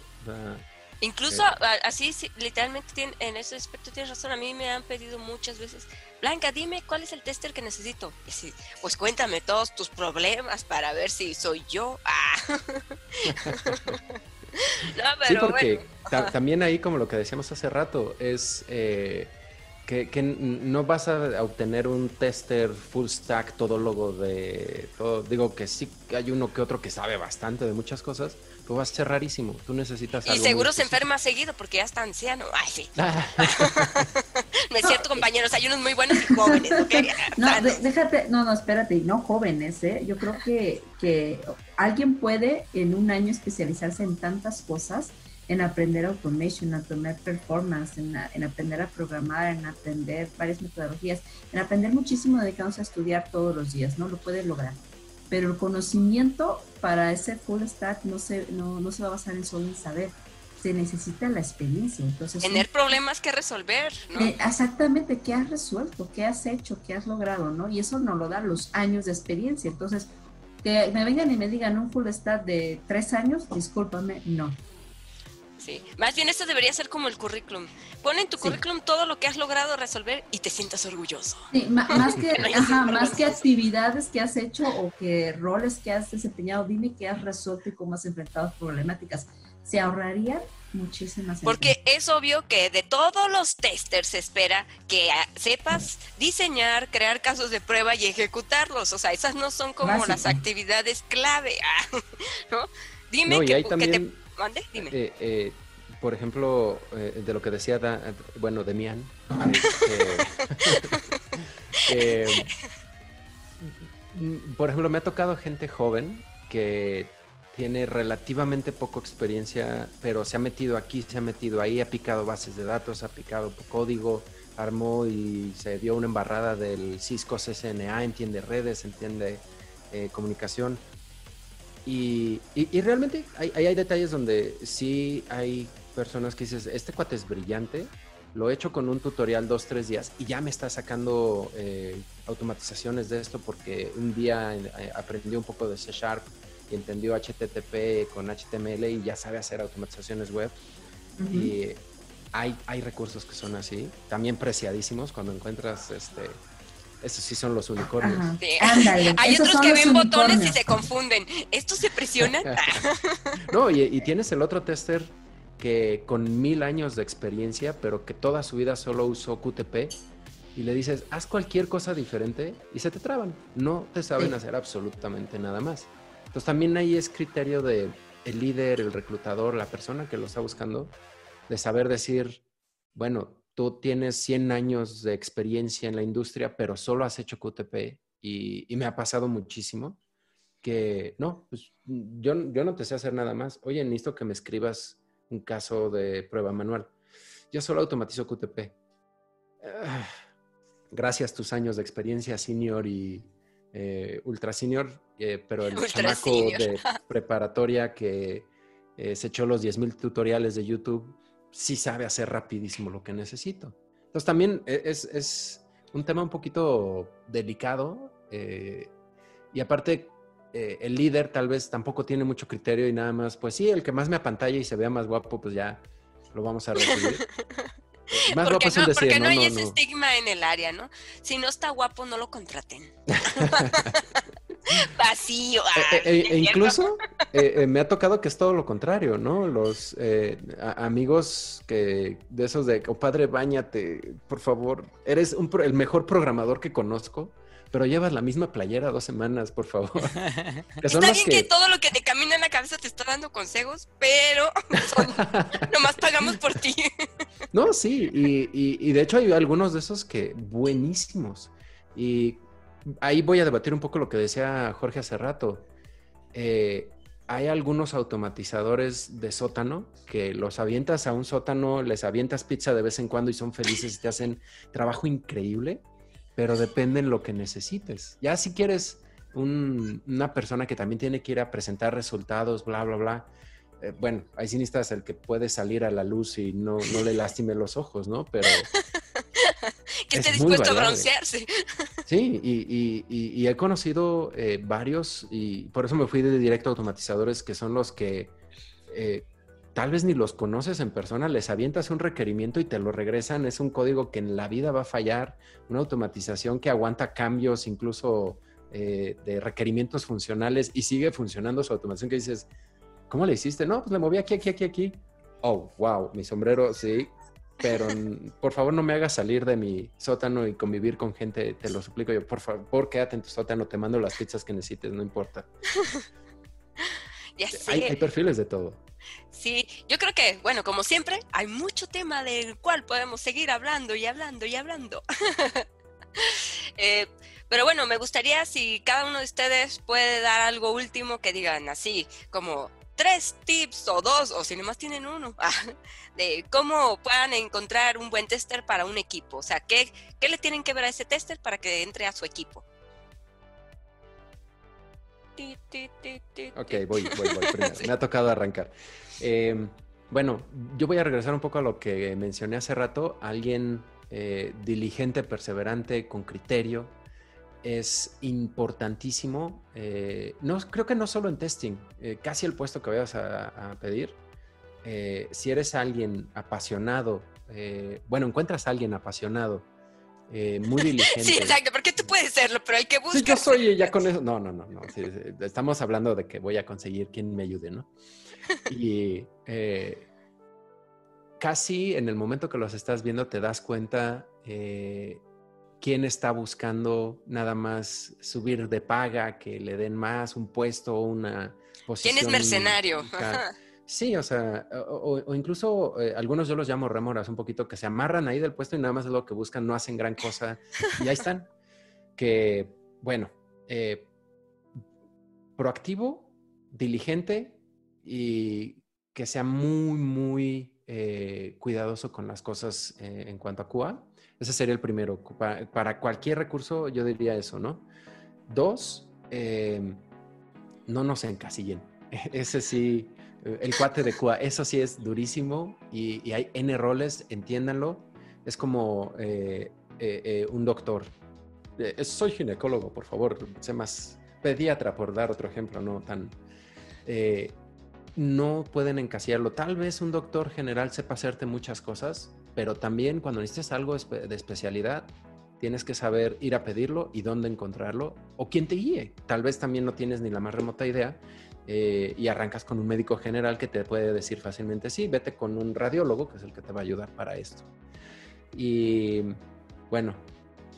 Incluso a- así, sí, literalmente, en ese aspecto tienes razón. A mí me han pedido muchas veces, Blanca, dime cuál es el tester que necesito. Y así, pues cuéntame todos tus problemas para ver si soy yo. Ah. no, Sí, porque bueno. ta- Ajá. también ahí, como lo que decíamos hace rato, es eh, que, que no vas a obtener un tester full stack todólogo de todo. Digo que sí hay uno que otro que sabe bastante de muchas cosas, pero va a ser rarísimo. Tú necesitas Y algo seguro se enferma seguido porque ya está anciano. Ay, sí. No es cierto, compañeros. Hay unos muy buenos y jóvenes. No, déjate, no, no, espérate, no jóvenes, ¿eh? Yo creo que, que alguien puede en un año especializarse en tantas cosas, en aprender automation, en aprender performance, en, a- en aprender a programar, en aprender varias metodologías, en aprender muchísimo dedicándose a estudiar todos los días, ¿no? Lo puede lograr. Pero el conocimiento para ese full stack no se, no, no se va a basar en solo en saber, se necesita la experiencia. Entonces, Tener problemas que resolver, ¿no? eh, exactamente, ¿qué has resuelto? ¿Qué has hecho? ¿Qué has logrado? ¿no? Y eso nos lo dan los años de experiencia. Entonces, que me vengan y me digan un full stack de tres años, discúlpame, no. Sí. Más bien esto debería ser como el currículum. Pon en tu Sí. currículum todo lo que has logrado resolver y te sientas orgulloso. Sí, más, que, ajá, más que actividades que has hecho o que roles que has desempeñado, dime qué has resuelto y cómo has enfrentado problemáticas. Se ahorrarían muchísimas. Porque es obvio que de todos los testers se espera que ah, sepas diseñar, crear casos de prueba y ejecutarlos. O sea, esas no son como Básico. las actividades clave. ah, ¿no? Dime No, y que, te eh, eh, por ejemplo, eh, de lo que decía, Da- bueno, Demian, este, eh, por ejemplo, me ha tocado gente joven que tiene relativamente poco experiencia, pero se ha metido aquí, se ha metido ahí, ha picado bases de datos, ha picado código, armó y se dio una embarrada del Cisco CCNA, entiende redes, entiende eh, comunicación. Y, y- y realmente hay, hay, hay detalles donde sí hay personas que dices, este cuate es brillante, lo he hecho con un tutorial dos, tres días y ya me está sacando eh, automatizaciones de esto porque un día eh, aprendió un poco de C Sharp y entendió HTTP con HTML y ya sabe hacer automatizaciones web. Ujú. Y hay, hay recursos que son así, también preciadísimos cuando encuentras, este, estos sí son los unicornios. Ajá. Sí. Ándale, Hay esos otros que ven botones y se confunden. ¿Estos se presionan? No, y, y tienes el otro tester que con mil años de experiencia, pero que toda su vida solo usó QTP, y le dices, haz cualquier cosa diferente, y se te traban. No te saben Sí. hacer absolutamente nada más. Entonces también ahí es criterio de el líder, el reclutador, la persona que lo está buscando, de saber decir, bueno, tú tienes 100 años de experiencia en la industria, pero solo has hecho QTP, y, y me ha pasado muchísimo que no, pues yo, yo no te sé hacer nada más. Oye, necesito que me escribas un caso de prueba manual. Yo solo automatizo QTP. Ah, gracias tus años de experiencia senior y eh, ultra senior, eh, pero el Ultra chamaco senior. de preparatoria que eh, se echó los 10.000 tutoriales de YouTube sí sabe hacer rapidísimo lo que necesito. Entonces también e- es, es un tema un poquito delicado eh, y aparte eh, el líder tal vez tampoco tiene mucho criterio y nada más, pues sí, el que más me apantalla y se vea más guapo, pues ya lo vamos a recibir. Más guapo Porque es un no, decir, porque no, no, hay no, ese estigma en el área, ¿no? Si no está guapo, no lo contraten. Vacío. Eh, ay, eh, eh, ¿no es e incluso eh, me ha tocado que es todo lo contrario, ¿no? Los eh, a- amigos que de esos de, oh padre, bañate, por favor, eres un pro- el mejor programador que conozco, pero llevas la misma playera dos semanas, por favor. Que son Está bien que... todo lo que te camina en la cabeza te está dando consejos, pero son- nomás pagamos por ti. No, sí, y, y- y de hecho hay algunos de esos que buenísimos. Y ahí voy a debatir un poco lo que decía Jorge hace rato. Eh, hay algunos automatizadores de sótano que los avientas a un sótano, les avientas pizza de vez en cuando y son felices y te hacen trabajo increíble, pero depende en lo que necesites. Ya si quieres un- una persona que también tiene que ir a presentar resultados, bla, bla, bla, eh, bueno, sí necesitas el que puede salir a la luz y no, no le lastime los ojos, ¿no? Pero que Es esté dispuesto a broncearse. sí, y, y- y- y he conocido eh, varios y por eso me fui de directo a automatizadores que son los que eh, tal vez ni los conoces en persona, les avientas un requerimiento y te lo regresan. Es un código que en la vida va a fallar, una automatización que aguanta cambios incluso eh, de requerimientos funcionales y sigue funcionando su automatización que dices, ¿cómo le hiciste? No, pues le moví aquí, aquí, aquí, aquí. Oh, wow, mi sombrero, sí, pero por favor no me hagas salir de mi sótano y convivir con gente, te lo suplico yo, por favor, quédate en tu sótano, te mando las pizzas que necesites, no importa. ya sé. Hay, perfiles de todo. Sí, yo creo que, bueno, como siempre, hay mucho tema del cual podemos seguir hablando y hablando y hablando. Eh, pero bueno, me gustaría si cada uno de ustedes puede dar algo último que digan así, como tres tips o dos, o si nomás tienen uno, de cómo puedan encontrar un buen tester para un equipo. O sea, ¿qué, ¿qué le tienen que ver a ese tester para que entre a su equipo? Ok, voy, voy, voy. Me ha tocado arrancar. Eh, bueno, yo voy a regresar un poco a lo que mencioné hace rato. Alguien eh, diligente, perseverante, con criterio, es importantísimo. Eh, no, creo que no solo en testing, eh, casi el puesto que vayas a, pedir. Eh, si eres alguien apasionado, bueno, encuentras a alguien apasionado, muy diligente. Sí, exacto, porque tú puedes serlo, pero hay que buscar. Sí, yo soy ya con eso. No, no, no, no. estamos hablando de que voy a conseguir quien me ayude, ¿no? Y casi en el momento que los estás viendo te das cuenta quién está buscando nada más subir de paga, que le den más, un puesto, una posición. ¿Quién es mercenario? Sí, o sea, o, incluso eh, algunos yo los llamo remoras un poquito, que se amarran ahí del puesto y nada más es lo que buscan, no hacen gran cosa y ahí están. que, bueno, eh, proactivo, diligente y que sea muy, muy eh, cuidadoso con las cosas en cuanto a QA ese sería el primero. Para, cualquier recurso yo diría eso, ¿no? Dos, no nos encasillen. Ese sí, el cuate de Cuba, eso sí es durísimo y, hay N roles, entiéndanlo. Es como eh, eh, un doctor. soy ginecólogo, por favor, sé más pediatra, por dar otro ejemplo, no tan... no pueden encasillarlo. Tal vez un doctor general sepa hacerte muchas cosas, pero también cuando necesites algo de especialidad, tienes que saber ir a pedirlo y dónde encontrarlo o quién te guíe. Tal vez también no tienes ni la más remota idea eh, y arrancas con un médico general que te puede decir fácilmente, sí, vete con un radiólogo, que es el que te va a ayudar para esto. Y bueno,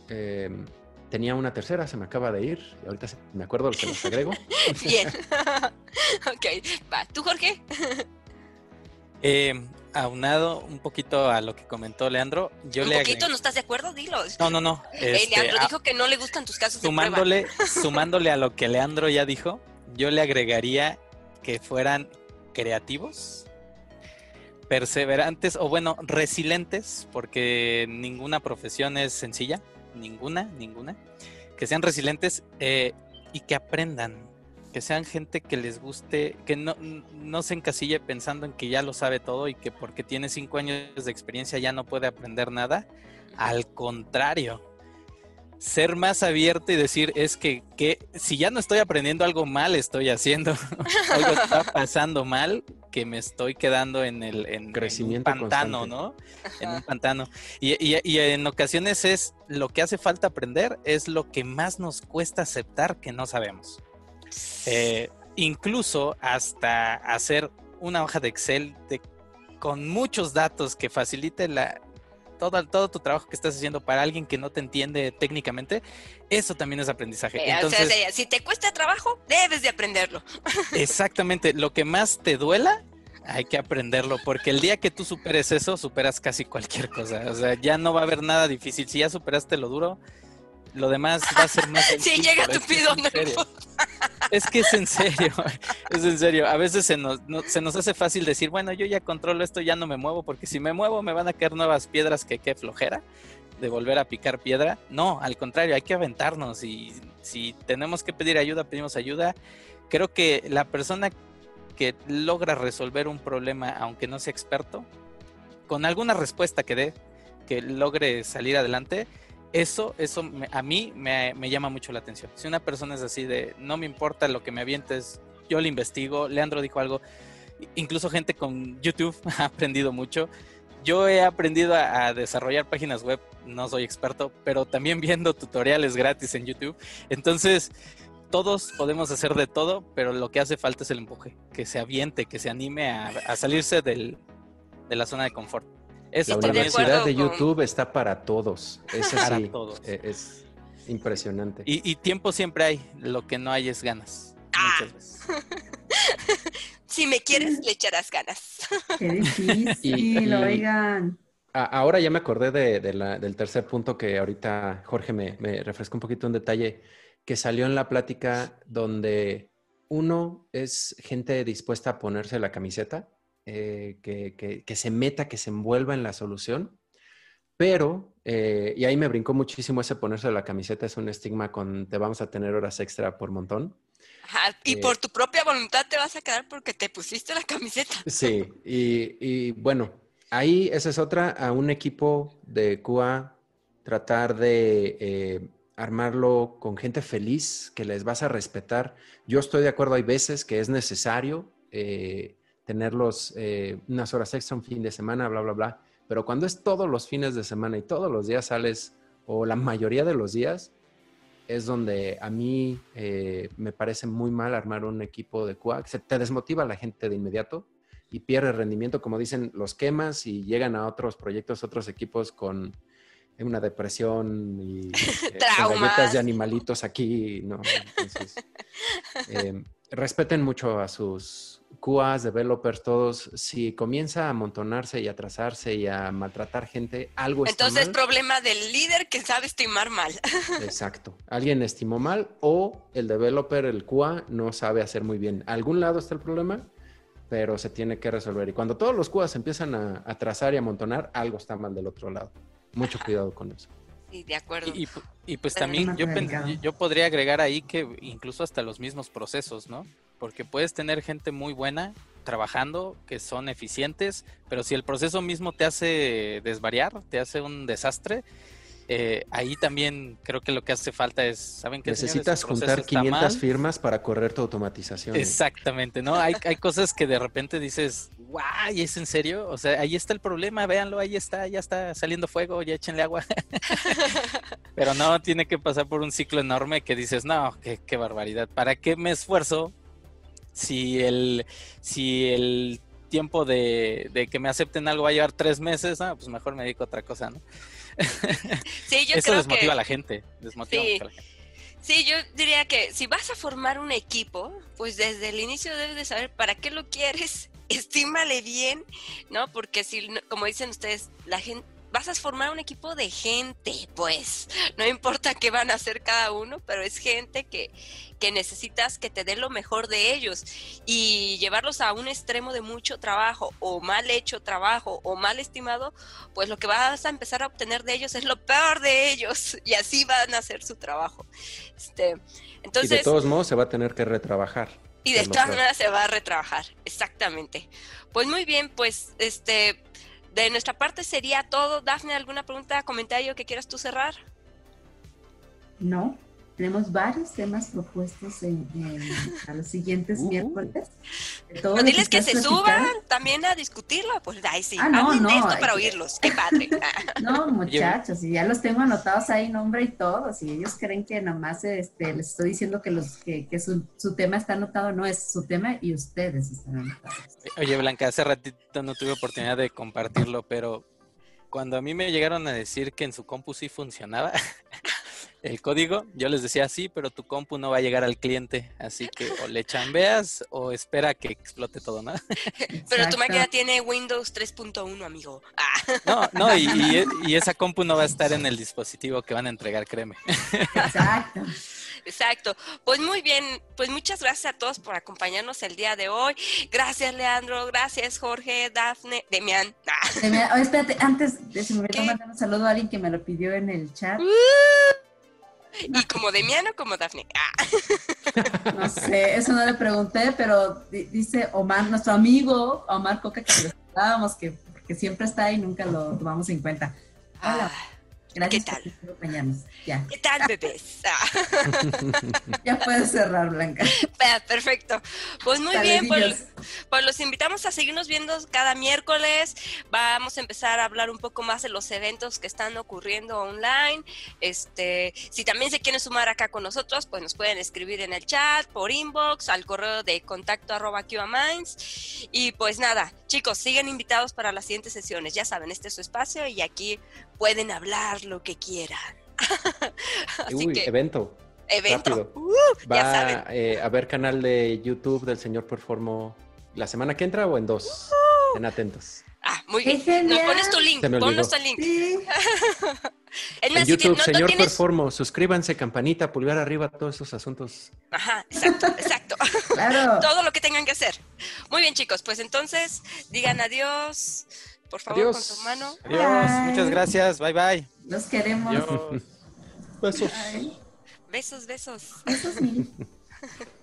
em, tenía una tercera, se me acaba de ir, y ahorita me acuerdo lo que les agrego. Bien. ok, va. ¿Tú, Jorge? eh, aunado un poquito a lo que comentó Leandro, yo ¿Un le poquito no estás de acuerdo? Dilo. No, no, no. Este, Leandro dijo que no le gustan tus casos sumándole, de prueba. Sumándole a lo que Leandro ya dijo, yo le agregaría que fueran creativos, perseverantes o bueno, resilientes, porque ninguna profesión es sencilla, ninguna, ninguna. Que sean resilientes eh, y que aprendan, que sean gente que les guste, que no, no se encasille pensando en que ya lo sabe todo y que porque tiene cinco años de experiencia ya no puede aprender nada. Al contrario, ser más abierto y decir es que, que si ya no estoy aprendiendo algo mal estoy haciendo, algo está pasando mal, que me estoy quedando en el en, Crecimiento un pantano, ¿no? En un pantano. Y, y, y, en ocasiones es lo que hace falta aprender, es lo que más nos cuesta aceptar que no sabemos. Eh, incluso hasta hacer una hoja de Excel con muchos datos que facilite la, todo, todo tu trabajo que estás haciendo para alguien que no te entiende técnicamente, eso también es aprendizaje. Entonces, si te cuesta trabajo, debes de aprenderlo. Exactamente, lo que más te duela, hay que aprenderlo, porque el día que tú superes eso, superas casi cualquier cosa. O sea, ya no va a haber nada difícil. Si ya superaste lo duro, lo demás va a ser más Sí, llega tu pido Es que es en serio, es en serio. A veces se nos, se nos hace fácil decir, bueno, yo ya controlo esto, ya no me muevo, porque si me muevo me van a caer nuevas piedras que qué flojera de volver a picar piedra. No, al contrario, hay que aventarnos y si tenemos que pedir ayuda, pedimos ayuda. Creo que la persona que logra resolver un problema, aunque no sea experto, con alguna respuesta que dé, que logre salir adelante, eso, eso a mí me, llama mucho la atención. Si una persona es así de, no me importa lo que me avientes, yo le investigo, Leandro dijo algo, incluso gente con YouTube ha aprendido mucho. Yo he aprendido a, desarrollar páginas web, no soy experto, pero también viendo tutoriales gratis en YouTube. Entonces, todos podemos hacer de todo, pero lo que hace falta es el empuje, que se aviente, que se anime a, salirse del, de la zona de confort. La universidad de, YouTube está para todos. Es para todos. E, es impresionante. Y, tiempo siempre hay, lo que no hay es ganas. Ah. si me quieres, le echarás ganas. Qué difícil, oigan. Ahora ya me acordé del tercer punto que ahorita Jorge me, me refrescó un poquito un detalle que salió en la plática donde uno es gente dispuesta a ponerse la camiseta, eh, que, se meta, que se envuelva en la solución, pero, eh, y ahí me brincó muchísimo ese ponerse la camiseta, es un estigma con te vamos a tener horas extra por montón. y por tu propia voluntad te vas a quedar porque te pusiste la camiseta. Sí, y, bueno, ahí esa es otra, a un equipo de QA tratar de eh, armarlo con gente feliz, que les vas a respetar. Yo estoy de acuerdo, hay veces que es necesario eh, tenerlos eh, unas horas extra un fin de semana, bla, bla, bla. Pero cuando es todos los fines de semana y todos los días sales, o la mayoría de los días, es donde a mí eh, me parece muy mal armar un equipo de QA. Se te desmotiva la gente de inmediato y pierde rendimiento, como dicen, los quemas y llegan a otros proyectos, otros equipos con una depresión y eh, galletas de animalitos aquí, ¿no? Em, respeten mucho a sus QAs, developers, todos. Si comienza a amontonarse y a atrasarse y a maltratar gente, algo está Entonces, problema del líder que sabe estimar mal. Exacto. Alguien estimó mal o el developer, el QA, no sabe hacer muy bien. algún lado está el problema, pero se tiene que resolver. Y cuando todos los QAs empiezan a atrasar y a amontonar, algo está mal del otro lado mucho cuidado con eso. Sí, de acuerdo. Y, pues también yo, yo podría agregar ahí que incluso hasta los mismos procesos, ¿no? Porque puedes tener gente muy buena trabajando, que son eficientes, pero si el proceso mismo te hace desvariar, te hace un desastre, eh, ahí también creo que lo que hace falta es, ¿saben que Necesitas juntar 500 firmas para correr tu automatización. Exactamente, ¿no? Hay, hay cosas que de repente dices, guay, ¿es en serio? O sea, ahí está el problema, véanlo, ahí está, ya está saliendo fuego, ya échenle agua. Pero no, tiene que pasar por un ciclo enorme que dices, no, qué, qué barbaridad, ¿para qué me esfuerzo si el, si el tiempo de, que me acepten algo va a llevar tres meses, ah, pues mejor me dedico a otra cosa, ¿no? Sí, yo Eso desmotiva a la gente, desmotiva sí. a la gente. Sí, yo diría que si vas a formar un equipo, pues desde el inicio debes de saber para qué lo quieres, estímale bien, ¿no? Porque si, como dicen ustedes, la gente, vas a formar un equipo de gente, pues, no importa qué van a hacer cada uno, pero es gente que, que necesitas que te dé lo mejor de ellos y llevarlos a un extremo de mucho trabajo o mal hecho trabajo o mal estimado, pues lo que vas a empezar a obtener de ellos es lo peor de ellos y así van a hacer su trabajo. Este, entonces, y de todos modos se va a tener que retrabajar. Y de todas maneras se va a retrabajar, exactamente. Pues muy bien, pues este de nuestra parte sería todo. Dafne, ¿alguna pregunta, comentario que quieras tú cerrar? No, tenemos varios temas propuestos en, a los siguientes uh. miércoles. Pero diles que, se suban también a discutirlo. Pues, ay, sí, ah, no, no, esto para oírlos. Qué padre. no, muchachos, y ya los tengo anotados ahí, nombre y todo. Si ellos creen que nomás este, les estoy diciendo que, los, que, que su, su, tema está anotado, no es su tema y ustedes están anotados. Oye, Blanca, hace ratito no tuve oportunidad de compartirlo, pero cuando a mí me llegaron a decir que en su compu sí funcionaba, el código, yo les decía sí, pero tu compu no va a llegar al cliente, así que o le chambeas o espera que explote todo, ¿no? pero tu máquina tiene Windows 3.1, amigo. No, no, y, y, esa compu no va a estar en el dispositivo que van a entregar, créeme. Exacto. Exacto. Pues muy bien, pues muchas gracias a todos por acompañarnos el día de hoy. Gracias, Leandro. Gracias, Jorge, Dafne, Demian. Demian. espérate, antes de si me voy a mandar un saludo a alguien que me lo pidió en el chat. Uh, ¿Y como Demiano o como Dafne? Ah. No sé, eso no le pregunté, pero dice Omar, nuestro amigo Omar Coca, que lo que, que siempre está y nunca lo tomamos en cuenta. Hola. Ah, Gracias ¿Qué tal? Ya. ¿Qué tal, bebés? Ya puedes cerrar, Blanca. Perfecto. Pues muy bien, pues Pues los invitamos a seguirnos viendo cada miércoles. Vamos a empezar a hablar un poco más de los eventos que están ocurriendo online. Este, si también se quieren sumar acá con nosotros, pues nos pueden escribir en el chat, por inbox, al correo de contacto arroba QAminds. Y pues nada, chicos, siguen invitados para las siguientes sesiones. Ya saben, este es su espacio y aquí pueden hablar lo que quieran. Así Uy, evento. Evento. Uh, Va eh, a haber canal de YouTube del señor Performo la semana que entra o en dos. Uh. En atentos. Ah, muy bien. Nos pones tu link. Ponnos tu link. en YouTube, señor Performo, suscríbanse, campanita, pulgar arriba, todos esos asuntos. Ajá, exacto, exacto. claro. Todo lo que tengan que hacer. Muy bien, chicos, pues entonces digan adiós. Por favor, con tu mano. Adiós, muchas gracias. Bye, bye. Los queremos. Besos. Besos, besos. Besos,